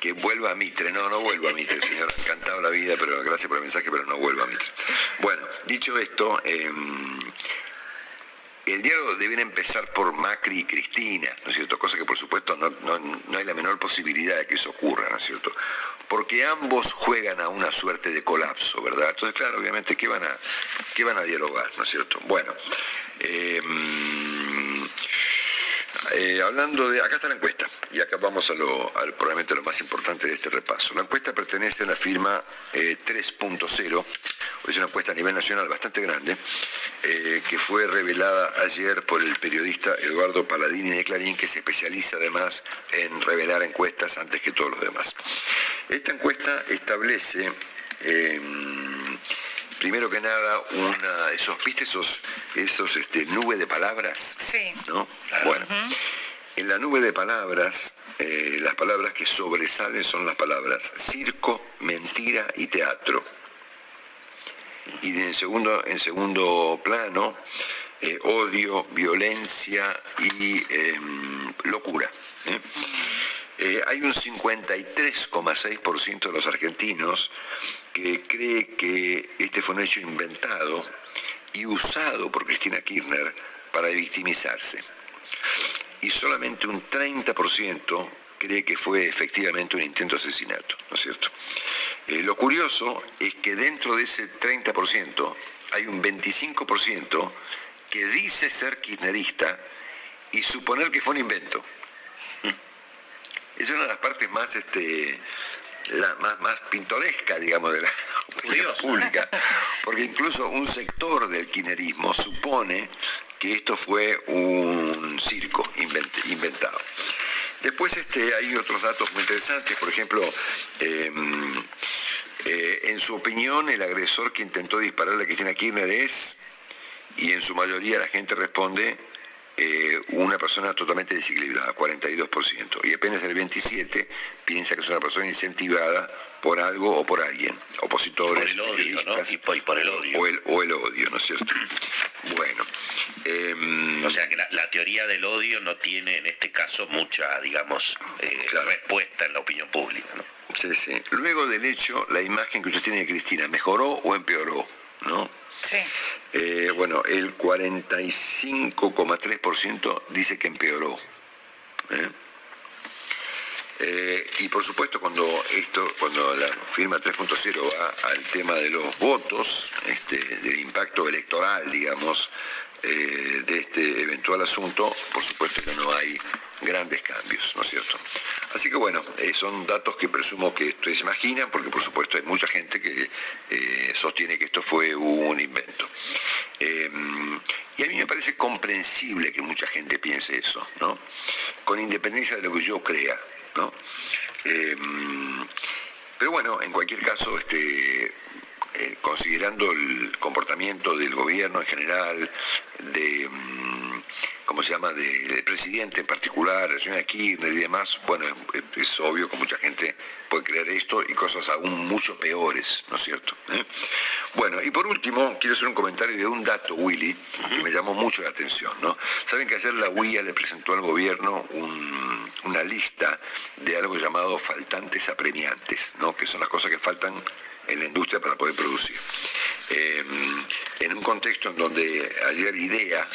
que vuelva a Mitre. No, no vuelvo a Mitre, señor. Encantado la vida, pero gracias por el mensaje, pero no vuelvo a Mitre. Bueno, dicho esto, eh, el diálogo debiera empezar por Macri y Cristina, ¿no es cierto? Cosa que por supuesto no, no- no hay la menor posibilidad de que eso ocurra, ¿no es cierto? Porque ambos juegan a una suerte de colapso, ¿verdad? Entonces, claro, obviamente, ¿qué van a, qué van a dialogar, ¿no es cierto? Bueno, eh, eh, hablando de, acá está la encuesta, y acá vamos a lo, al, probablemente lo más importante de este repaso. La encuesta pertenece a la firma eh, 3.0, es una encuesta a nivel nacional bastante grande, eh, que fue revelada ayer por el periodista Eduardo Paladini de Clarín, que se especializa además en revelar encuestas antes que todos los demás. Esta encuesta establece... eh, primero que nada, una, esos, ¿viste esos, esos este, nube de palabras? Sí. ¿No? Bueno, en la nube de palabras, eh, las palabras que sobresalen son las palabras circo, mentira y teatro. Y en, segundo, en segundo plano, eh, odio, violencia y em, locura. Eh, hay un 53,6% de los argentinos que cree que este fue un hecho inventado y usado por Cristina Kirchner para victimizarse. Y solamente un 30% cree que fue efectivamente un intento de asesinato, ¿no es cierto? Eh, lo curioso es que dentro de ese 30% hay un 25% que dice ser kirchnerista y suponer que fue un invento. Es una de las partes más, este, la, más, más pintoresca, digamos, de la opinión pública, porque incluso un sector del kirchnerismo supone que esto fue un circo invent- inventado. Después este, hay otros datos muy interesantes, por ejemplo, eh, eh, en su opinión el agresor que intentó dispararle a Cristina Kirchner es, y en su mayoría la gente responde, eh, una persona totalmente desequilibrada, 42%, y apenas el 27% piensa que es una persona incentivada por algo o por alguien, opositores, Por el odio, Y por, y por el odio. o el, o el odio, ¿no es cierto? Bueno, em, O sea que la, la teoría del odio no tiene en este caso mucha, digamos, eh, respuesta en la opinión pública. ¿no? Sí, sí. Luego del hecho, la imagen que usted tiene de Cristina, ¿mejoró o empeoró? ¿No? Sí. Eh, bueno, el 45,3% dice que empeoró. Eh, y por supuesto cuando esto, cuando la firma 3.0 va al tema de los votos, este, del impacto electoral, digamos, eh, de este eventual asunto, por supuesto que no hay grandes cambios, ¿no es cierto? Así que bueno, eh, son datos que presumo que ustedes imaginan, porque por supuesto hay mucha gente que eh, sostiene que esto fue un invento. Y a mí me parece comprensible que mucha gente piense eso, ¿no? Con independencia de lo que yo crea, ¿no? Eh, pero bueno, en cualquier caso, este, eh, considerando el comportamiento del gobierno en general, de, mm, ¿cómo se llama?, de- del presidente en particular, la señora Kirchner y demás, bueno, es, obvio que mucha gente puede creer esto y cosas aún mucho peores, ¿no es cierto? ¿Eh? Bueno, y por último, quiero hacer un comentario de un dato, Willy, que me llamó mucho la atención, ¿no? Saben que ayer la UIA le presentó al gobierno un- una lista de algo llamado faltantes apremiantes, ¿no? Que son las cosas que faltan en la industria para poder producir. Eh, en un contexto en donde ayer IDEA,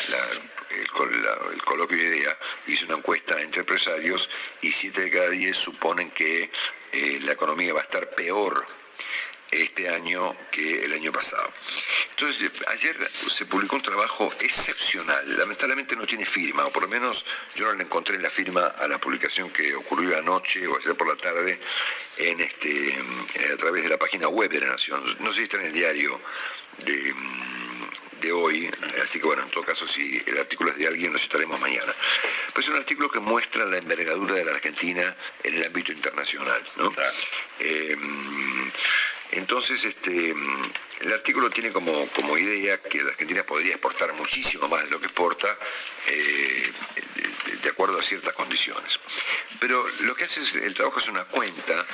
el, coloquio de IDEA, hizo una encuesta entre empresarios y siete de cada diez suponen que eh, la economía va a estar peor este año que el año pasado. Entonces, ayer se publicó un trabajo excepcional, lamentablemente no tiene firma, o por lo menos yo no le encontré la firma a la publicación que ocurrió anoche o ayer por la tarde en este, eh, a través de la página web de la Nación. No sé si está en el diario de, de hoy, así que bueno, en todo caso, si el artículo es de alguien, lo citaremos mañana. Pues es un artículo que muestra la envergadura de la Argentina en el ámbito internacional, ¿no? Eh, entonces, este, mm, el artículo tiene como, como idea que la Argentina podría exportar muchísimo más de lo que exporta eh, de, acuerdo a ciertas condiciones. Pero lo que hace es- el trabajo es una cuenta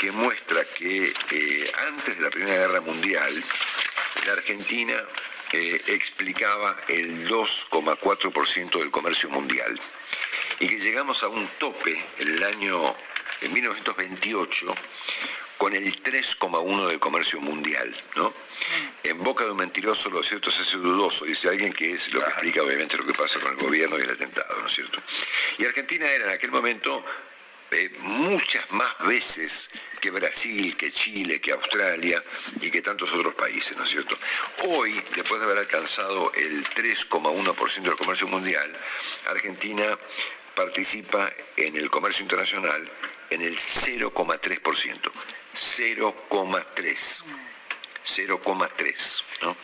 que muestra que eh, antes de la Primera Guerra Mundial, la Argentina eh, explicaba el 2,4% del comercio mundial y que llegamos a un tope en el año en 1928 con el 3,1 del comercio mundial, ¿no? En boca de un mentiroso lo cierto es ese dudoso, dice alguien que es lo que explica obviamente lo que pasa con el gobierno y el atentado, ¿no es cierto? Y Argentina era en aquel momento eh, muchas más veces que Brasil, que Chile, que Australia y que tantos otros países, ¿no es cierto? Hoy, después de haber alcanzado el 3,1% del comercio mundial, Argentina participa en el comercio internacional en el 0,3%. 0,3. 0,3. ¿no?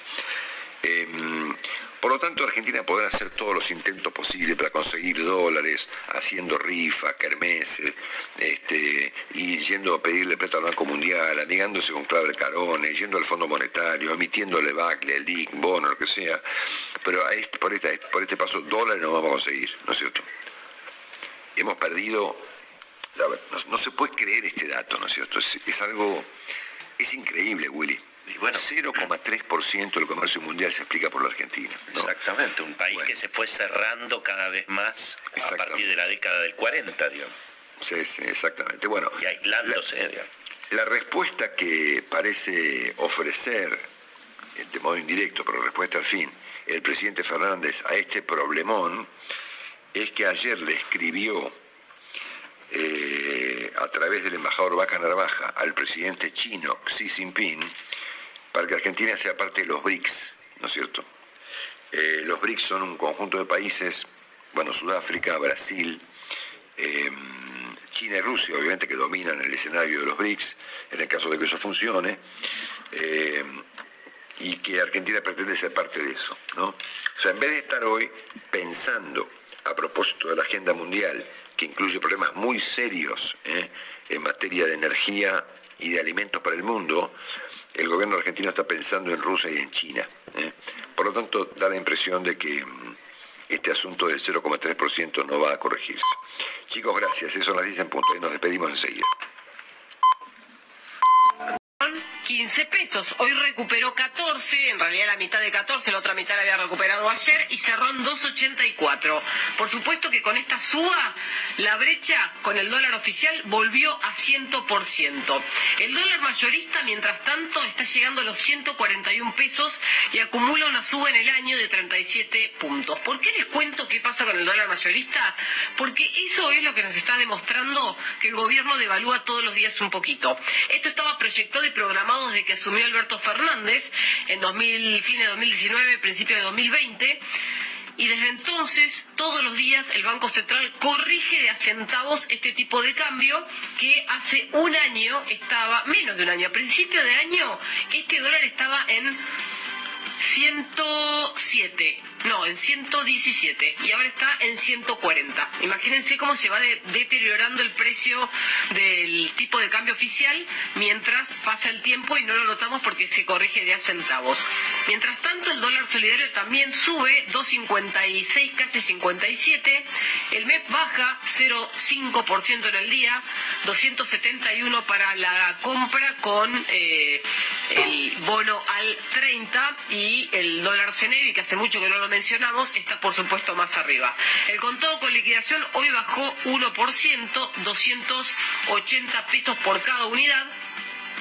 Em, por lo tanto, Argentina podrá hacer todos los intentos posibles para conseguir dólares, haciendo rifas, kermeses, este, y yendo a pedirle plata al Banco Mundial, amigándose con Claver Carone, yendo al Fondo Monetario, emitiéndole Bacle, el LIC, bono, lo que sea. Pero a este- por, este, por este paso, dólares no vamos a conseguir, ¿no es cierto? Hemos perdido, no, no se puede creer este dato, ¿no es cierto? Es, es algo, es increíble, Willy. 0,3% del comercio mundial se explica por la Argentina. ¿no? Exactamente, un país que se fue cerrando cada vez más a partir de la década del 40, digamos. Sí, sí, exactamente. Bueno, y aislándose, digamos. La respuesta que parece ofrecer, de modo indirecto, pero respuesta al fin, el presidente Fernández a este problemón es que ayer le escribió eh, a través del embajador Vaca Narvaja al presidente chino Xi Jinping para que Argentina sea parte de los BRICS, ¿no es cierto? Eh, los BRICS son un conjunto de países, bueno, Sudáfrica, Brasil, eh, China y Rusia, obviamente, que dominan el escenario de los BRICS, en el caso de que eso funcione, eh, y que Argentina pretende ser parte de eso. ¿no? O sea, en vez de estar hoy pensando a propósito de la agenda mundial, que incluye problemas muy serios ¿eh? en materia de energía y de alimentos para el mundo, el gobierno argentino está pensando en Rusia y en China. ¿eh? Por lo tanto, da la impresión de que mm, este asunto del 0,3% no va a corregirse. Chicos, gracias. Eso las 10 en punto y nos despedimos enseguida. 15 pesos. Hoy recuperó 14, en realidad la mitad de 14, la otra mitad la había recuperado ayer y cerró en 2.84. Por supuesto que con esta suba, la brecha con el dólar oficial volvió a 100%. El dólar mayorista, mientras tanto, está llegando a los 141 pesos y acumula una suba en el año de 37 puntos. ¿Por qué les cuento qué pasa con el dólar mayorista? Porque eso es lo que nos está demostrando que el gobierno devalúa todos los días un poquito. Esto estaba proyectado y programado desde que asumió Alberto Fernández en 2000, fines de 2019, principio de 2020. Y desde entonces, todos los días, el Banco Central corrige de a centavos este tipo de cambio que hace un año estaba, menos de un año, a principio de año, este dólar estaba en 107, no, en 117 y ahora está en 140. Imagínense cómo se va de- deteriorando el precio del tipo de cambio oficial mientras pasa pasa el tiempo y no lo notamos porque se corrige de a centavos. Mientras tanto, el dólar solidario también sube 2,56, casi 57. El MEP baja 0,5% en el día, 271 para la compra con eh, el bono al 30 y el dólar Cenevi, que hace mucho que no lo mencionamos, está por supuesto más arriba. El contado con liquidación hoy bajó 1%, 280 pesos por cada unidad.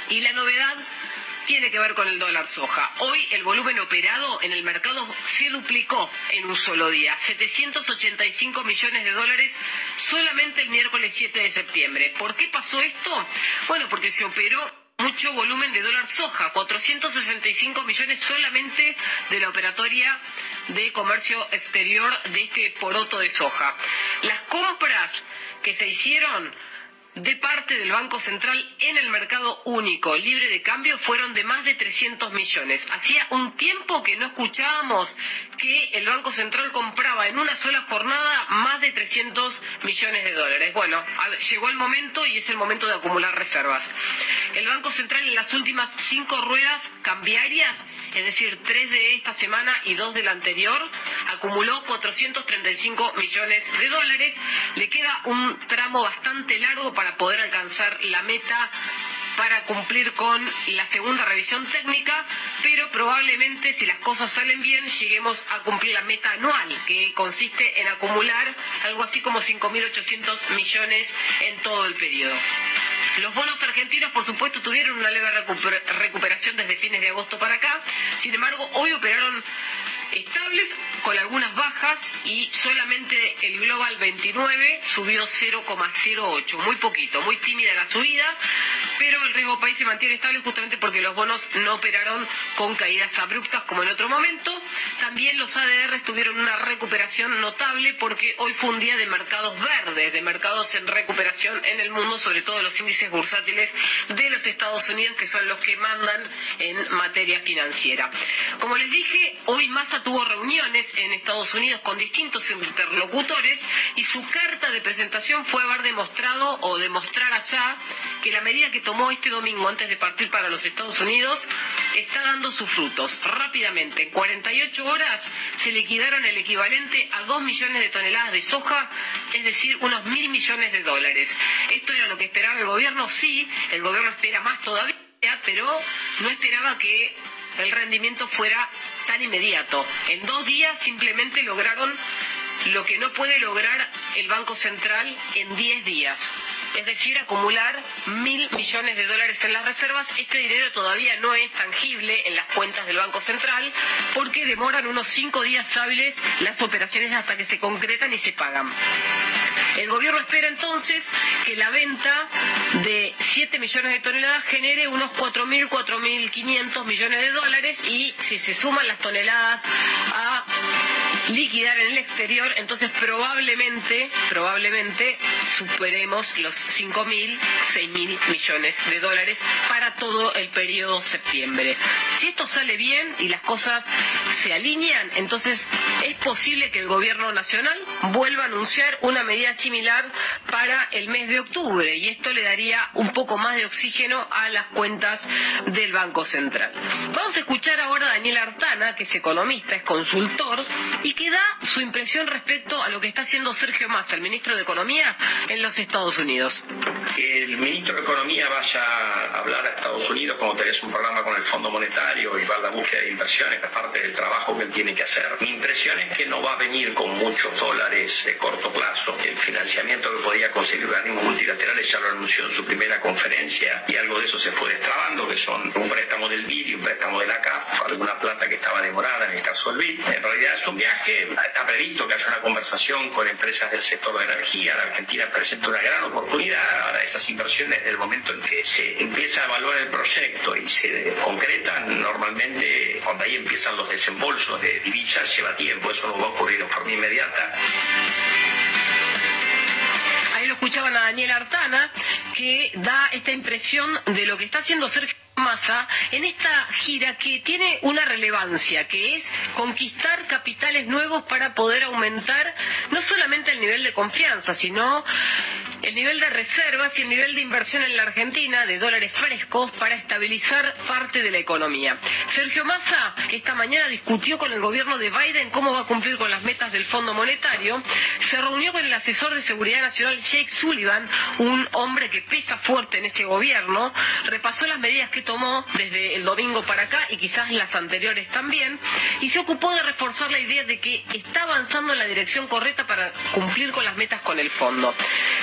Y la novedad tiene que ver con el dólar soja. Hoy el volumen operado en el mercado se duplicó en un solo día, 785 millones de dólares solamente el miércoles 7 de septiembre. ¿Por qué pasó esto? Bueno, porque se operó mucho volumen de dólar soja, 465 millones solamente de la operatoria de comercio exterior de este poroto de soja. Las compras que se hicieron de parte del Banco Central en el mercado único libre de cambio fueron de más de 300 millones. Hacía un tiempo que no escuchábamos que el Banco Central compraba en una sola jornada más de 300 millones de dólares. Bueno, llegó el momento y es el momento de acumular reservas. El Banco Central en las últimas cinco ruedas cambiarias es decir, tres de esta semana y dos de la anterior, acumuló 435 millones de dólares. Le queda un tramo bastante largo para poder alcanzar la meta para cumplir con la segunda revisión técnica, pero probablemente si las cosas salen bien lleguemos a cumplir la meta anual, que consiste en acumular algo así como 5.800 millones en todo el periodo. Los bonos argentinos, por supuesto, tuvieron una leve recuperación desde fines de agosto para acá. Sin embargo, hoy operaron estables con algunas bajas y solamente el Global 29 subió 0,08, muy poquito, muy tímida la subida, pero el riesgo país se mantiene estable justamente porque los bonos no operaron con caídas abruptas como en otro momento. También los ADR tuvieron una recuperación notable porque hoy fue un día de mercados verdes, de mercados en recuperación en el mundo, sobre todo los índices bursátiles de los Estados Unidos, que son los que mandan en materia financiera. Como les dije, hoy Massa tuvo reuniones en Estados Unidos con distintos interlocutores y su carta de presentación fue haber demostrado o demostrar allá que la medida que tomó este domingo antes de partir para los Estados Unidos está dando sus frutos. Rápidamente, en 48 horas se liquidaron el equivalente a 2 millones de toneladas de soja, es decir, unos mil millones de dólares. ¿Esto era lo que esperaba el gobierno? Sí, el gobierno espera más todavía, pero no esperaba que el rendimiento fuera tan inmediato. En dos días simplemente lograron lo que no puede lograr el Banco Central en 10 días. Es decir, acumular mil millones de dólares en las reservas. Este dinero todavía no es tangible en las cuentas del Banco Central porque demoran unos cinco días hábiles las operaciones hasta que se concretan y se pagan. El gobierno espera entonces que la venta de 7 millones de toneladas genere unos 4.000, 4.500 millones de dólares y si se suman las toneladas a liquidar en el exterior, entonces probablemente, probablemente superemos los 5.000, 6.000 millones de dólares para todo el periodo septiembre. Si esto sale bien y las cosas se alinean, entonces es posible que el gobierno nacional vuelva a anunciar una medida similar para el mes de octubre y esto le daría un poco más de oxígeno a las cuentas del Banco Central. Vamos a escuchar ahora a Daniel Artana, que es economista, es consultor y que da su impresión respecto a lo que está haciendo Sergio Massa, el ministro de Economía, en los Estados Unidos. El ministro de Economía vaya a hablar a Estados Unidos como tenés un programa con el Fondo Monetario y va a la búsqueda de inversiones, que es parte del trabajo que él tiene que hacer. Mi impresión es que no va a venir con muchos dólares de corto plazo. El financiamiento que podía conseguir organismos multilaterales ya lo anunció en su primera conferencia y algo de eso se fue destrabando, que son un préstamo del BID y un préstamo de la CAF, alguna plata que estaba demorada en el caso del BID. En realidad es un viaje, está previsto que haya una conversación con empresas del sector de energía. La Argentina presenta una gran oportunidad. Ahora esas inversiones, desde el momento en que se empieza a evaluar el proyecto y se concretan, normalmente cuando ahí empiezan los desembolsos de divisas lleva tiempo, eso no va a ocurrir en forma inmediata. Ahí lo escuchaban a Daniel Artana, que da esta impresión de lo que está haciendo Sergio Massa en esta gira que tiene una relevancia, que es conquistar capitales nuevos para poder aumentar no solamente el nivel de confianza, sino el nivel de reservas y el nivel de inversión en la Argentina de dólares frescos para estabilizar parte de la economía. Sergio Massa esta mañana discutió con el gobierno de Biden cómo va a cumplir con las metas del Fondo Monetario. Se reunió con el asesor de Seguridad Nacional Jake Sullivan, un hombre que pesa fuerte en ese gobierno. Repasó las medidas que tomó desde el domingo para acá y quizás las anteriores también. Y se ocupó de reforzar la idea de que está avanzando en la dirección correcta para cumplir con las metas con el fondo.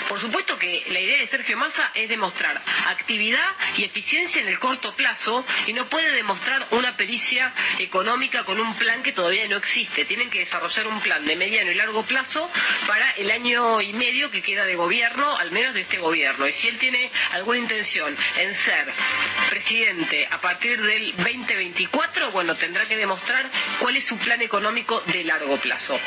Por supuesto que la idea de Sergio Massa es demostrar actividad y eficiencia en el corto plazo y no puede demostrar una pericia económica con un plan que todavía no existe. Tienen que desarrollar un plan de mediano y largo plazo para el año y medio que queda de gobierno, al menos de este gobierno. Y si él tiene alguna intención en ser presidente a partir del 2024, bueno, tendrá que demostrar cuál es su plan económico de largo plazo.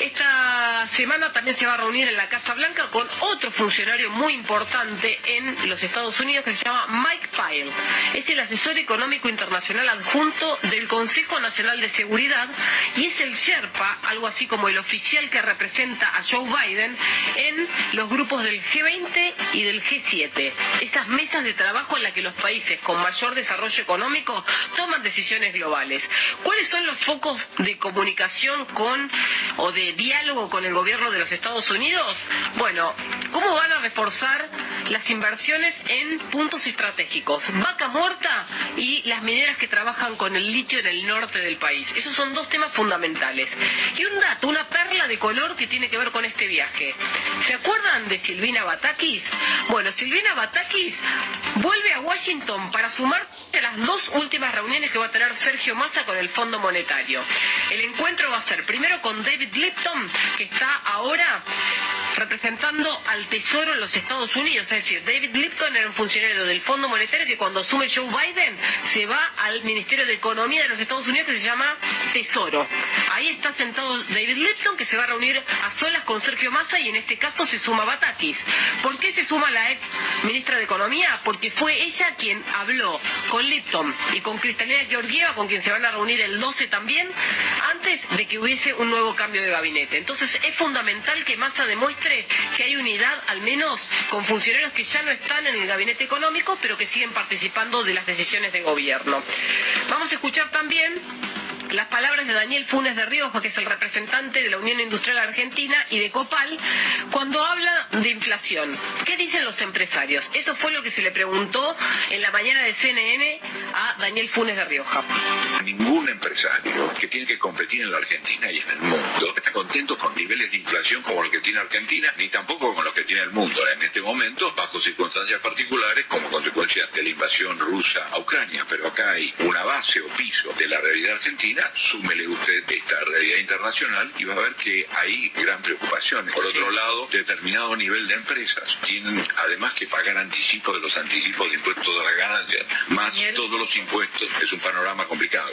Esta semana también se va a reunir en la Casa Blanca con otro funcionario muy importante en los Estados Unidos que se llama Mike Pyle. Es el asesor económico internacional adjunto del Consejo Nacional de Seguridad y es el Sherpa, algo así como el oficial que representa a Joe Biden en los grupos del G20 y del G7. Esas mesas de trabajo en las que los países con mayor desarrollo económico toman decisiones globales. ¿Cuáles son los focos de comunicación con o de diálogo con el gobierno de los Estados Unidos? Bueno, ¿cómo van a reforzar las inversiones en puntos estratégicos? Vaca muerta y las mineras que trabajan con el litio en el norte del país. Esos son dos temas fundamentales. Y un dato, una perla de color que tiene que ver con este viaje. ¿Se acuerdan de Silvina Batakis? Bueno, Silvina Batakis vuelve a Washington para sumar a las dos últimas reuniones que va a tener Sergio Massa con el Fondo Monetario. El encuentro va a ser primero con David Lipton, que está ahora representando al Tesoro en los Estados Unidos. Es decir, David Lipton era un funcionario del Fondo Monetario que cuando asume Joe Biden se va al Ministerio de Economía de los Estados Unidos que se llama Tesoro. Ahí está sentado David Lipton que se va a reunir a solas con Sergio Massa y en este caso se suma Batakis. ¿Por qué se suma la ex ministra de Economía? Porque fue ella quien habló con Lipton y con Cristalina Georgieva, con quien se van a reunir el 12 también, antes de que hubiese un nuevo cambio de gabinete. Entonces es fundamental que Massa demuestre que hay unidad, al menos con funcionarios que ya no están en el gabinete económico, pero que siguen participando de las decisiones de gobierno. Vamos a escuchar también las palabras de Daniel Funes de Rioja, que es el representante de la Unión Industrial Argentina y de Copal, cuando habla de inflación. ¿Qué dicen los empresarios? Eso fue lo que se le preguntó en la mañana de CNN a Daniel Funes de Rioja. Ningún empresario que tiene que competir en la Argentina y en el mundo está contento con niveles de inflación como los que tiene Argentina, ni tampoco con los que tiene el mundo en este momento, bajo circunstancias particulares como consecuencia de la invasión rusa a Ucrania. Pero acá hay una base o piso de la realidad argentina súmele usted esta realidad internacional y va a ver que hay gran preocupación. Por otro lado, determinado nivel de empresas tienen además que pagar anticipos de los anticipos de impuestos de la ganancia, más todos los impuestos. Es un panorama complicado.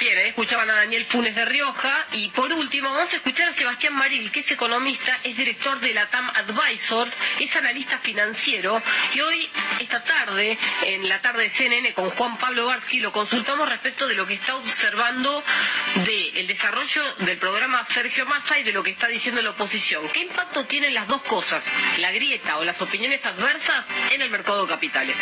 Bien, escuchaban a Daniel Funes de Rioja y por último vamos a escuchar a Sebastián Maril, que es economista, es director de la TAM Advisors, es analista financiero y hoy, esta tarde, en la tarde de CNN con Juan Pablo Barci, lo consultamos respecto de lo que está observando del desarrollo del programa Sergio Massa y de lo que está diciendo la oposición. ¿Qué impacto tienen las dos cosas, la grieta o las opiniones adversas en el mercado de capitales?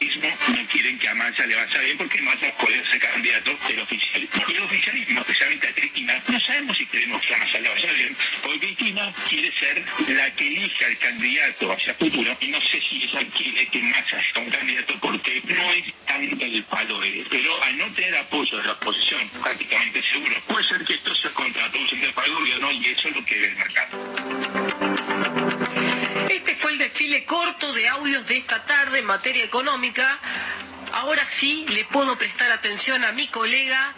No quieren que a Massa le vaya bien porque Massa puede ser candidato del oficialismo. Y el oficialismo, especialmente a Cristina, no sabemos si queremos que a Massa le vaya bien, porque Cristina quiere ser la que elija el candidato hacia futuro y no sé si ella quiere que Massa sea un candidato porque no es tanto el palo de él. Pero al no tener apoyo de la oposición, prácticamente seguro, puede ser que esto sea contraproducente para el gobierno y eso es lo que ve el mercado. Desfile corto de audios de esta tarde en materia económica. Ahora sí le puedo prestar atención a mi colega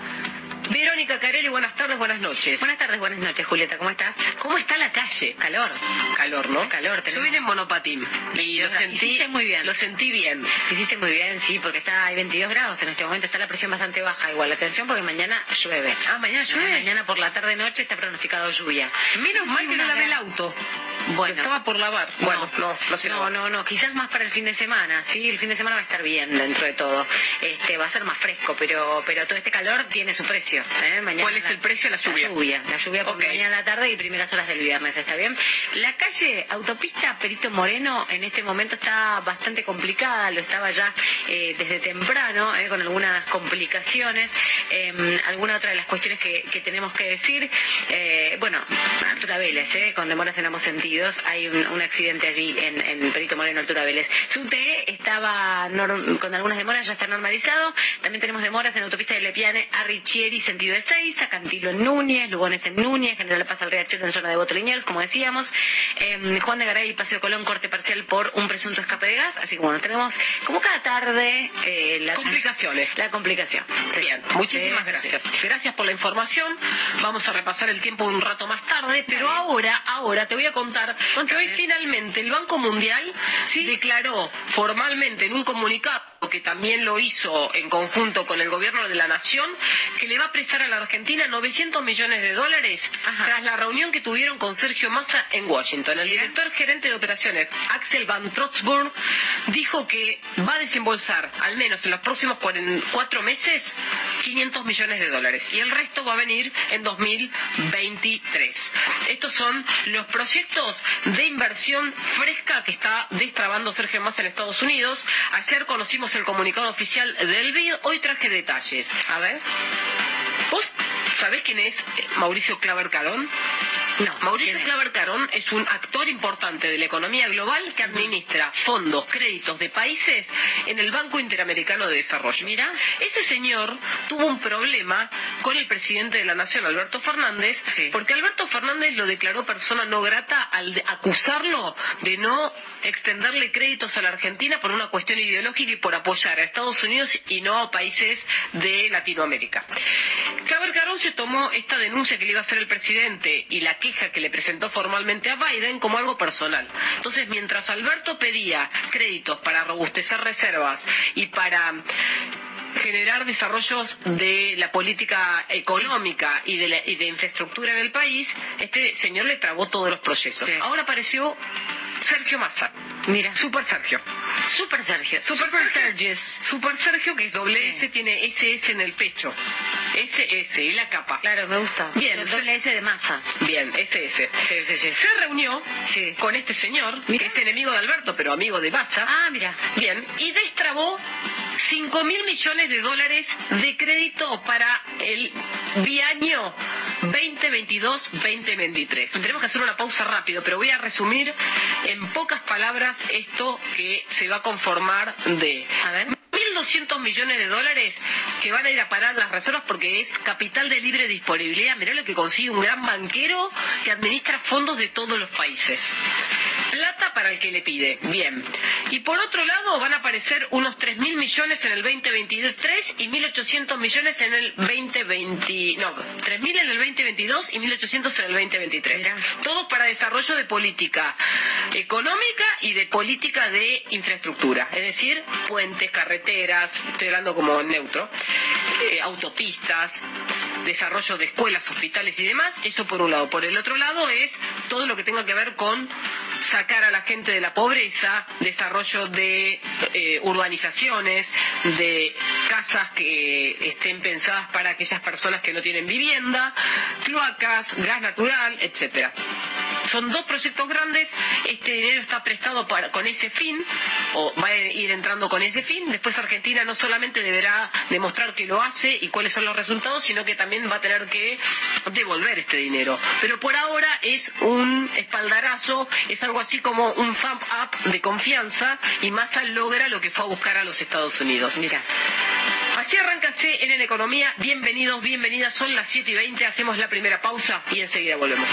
Verónica Carelli. Buenas tardes, buenas noches. Buenas tardes, buenas noches, Julieta. ¿Cómo estás? ¿Cómo está la calle? Calor. Calor, ¿no? Calor. Yo Tenemos... vine en monopatín y lo sentí, Hiciste muy bien. lo sentí bien. Hiciste muy bien, sí, porque está hay 22 grados en este momento, está la presión bastante baja. Igual, atención porque mañana llueve. Ah, mañana llueve. Mañana por la tarde-noche está pronosticado lluvia. Menos mal que no Una lavé el auto. Bueno. Estaba por lavar. Bueno, no, no No, lava. no, no, quizás más para el fin de semana, sí, el fin de semana va a estar bien dentro de todo. Este, va a ser más fresco, pero pero todo este calor tiene su precio, ¿eh? Mañana ¿Cuál es el precio? La lluvia. La lluvia, la lluvia por mañana a la tarde y primeras horas del viernes, ¿está bien? La calle autopista Perito Moreno en este momento está bastante complicada, lo estaba ya eh, desde temprano, eh, con algunas complicaciones. Eh, alguna otra de las cuestiones que, que tenemos que decir, eh, bueno, Altura Vélez, eh, con demoras en ambos sentidos, hay un, un accidente allí en, en Perito Moreno, Altura Vélez. Subte estaba norm- con algunas demoras, ya está normalizado. También tenemos demoras en autopista de Lepiane a Richieri, sentido de Seiza, Cantilo en Núñez, Lugones en Núñez, General Paz al Riachuelo en zona de Botoliniers, como decíamos. Eh, Juan de Garay y Paseo Colón, corte parcial por un presunto escape de gas. Así que bueno, tenemos como cada tarde eh, la Complicaciones. La complicación. Sí. Bien, muchísimas Sí, gracias. Gracias por la información. Vamos a repasar el tiempo un rato más tarde, pero ahora, ahora te voy a contar que hoy finalmente el Banco Mundial declaró formalmente en un comunicado que también lo hizo en conjunto con el gobierno de la nación, que le va a prestar a la Argentina 900 millones de dólares tras la reunión que tuvieron con Sergio Massa en Washington. El director gerente de operaciones, Axel Van Trotzburg, dijo que va a desembolsar, al menos en los próximos cuatro meses, 500 millones de dólares y el resto va a venir en 2023. Estos son los proyectos de inversión fresca que está destrabando Sergio Massa en Estados Unidos. Ayer conocimos el comunicado oficial del BID, hoy traje detalles. A ver. ¿Vos sabés quién es eh, Mauricio Claver Carón? No, Mauricio Claver Carón es un actor importante de la economía global que administra fondos, créditos de países en el Banco Interamericano de Desarrollo. Mira, ese señor tuvo un problema con el presidente de la Nación, Alberto Fernández, porque Alberto Fernández lo declaró persona no grata al acusarlo de no extenderle créditos a la Argentina por una cuestión ideológica y por apoyar a Estados Unidos y no a países de Latinoamérica. Claver Carón se tomó esta denuncia que le iba a hacer el presidente y la queja que le presentó formalmente a Biden como algo personal. Entonces, mientras Alberto pedía créditos para robustecer reservas y para generar desarrollos de la política económica y de, la- y de infraestructura en el país, este señor le trabó todos los proyectos. Ahora apareció Sergio Massa. Mira, Super Sergio. Super Sergio. Super, Sergio. Super Sergio, que es doble S, tiene SS en el pecho. SS, y la capa. Claro, me gusta. Bien, El doble S de masa. Bien, SS. Se reunió con este señor, que es enemigo de Alberto, pero amigo de Massa. Ah, mira. Bien, y destrabó 5 mil millones de dólares de crédito para el biaño 2022-2023. Tenemos que hacer una pausa rápido, pero voy a resumir en pocas palabras esto que se va a conformar de... A ver. 1.200 millones de dólares que van a ir a parar las reservas porque es capital de libre disponibilidad. Mirá lo que consigue un gran banquero que administra fondos de todos los países. Para el que le pide. Bien. Y por otro lado van a aparecer unos 3.000 millones en el 2023 y 1.800 millones en el 2020... No, 3.000 en el 2022 y 1.800 en el 2023. Todo para desarrollo de política económica y de política de infraestructura. Es decir, puentes, carreteras, estoy hablando como neutro, eh, autopistas, desarrollo de escuelas, hospitales y demás, eso por un lado. Por el otro lado es todo lo que tenga que ver con sacar a la gente de la pobreza, desarrollo de eh, urbanizaciones, de casas que estén pensadas para aquellas personas que no tienen vivienda, cloacas, gas natural, etcétera. Son dos proyectos grandes, este dinero está prestado para, con ese fin, o va a ir entrando con ese fin. Después Argentina no solamente deberá demostrar que lo hace y cuáles son los resultados, sino que también va a tener que devolver este dinero. Pero por ahora es un espaldarazo, es algo así como un thumb up de confianza y Massa logra lo que fue a buscar a los Estados Unidos. Mira. Así arranca CNN en Economía. Bienvenidos, bienvenidas. Son las 7 y 20. Hacemos la primera pausa y enseguida volvemos.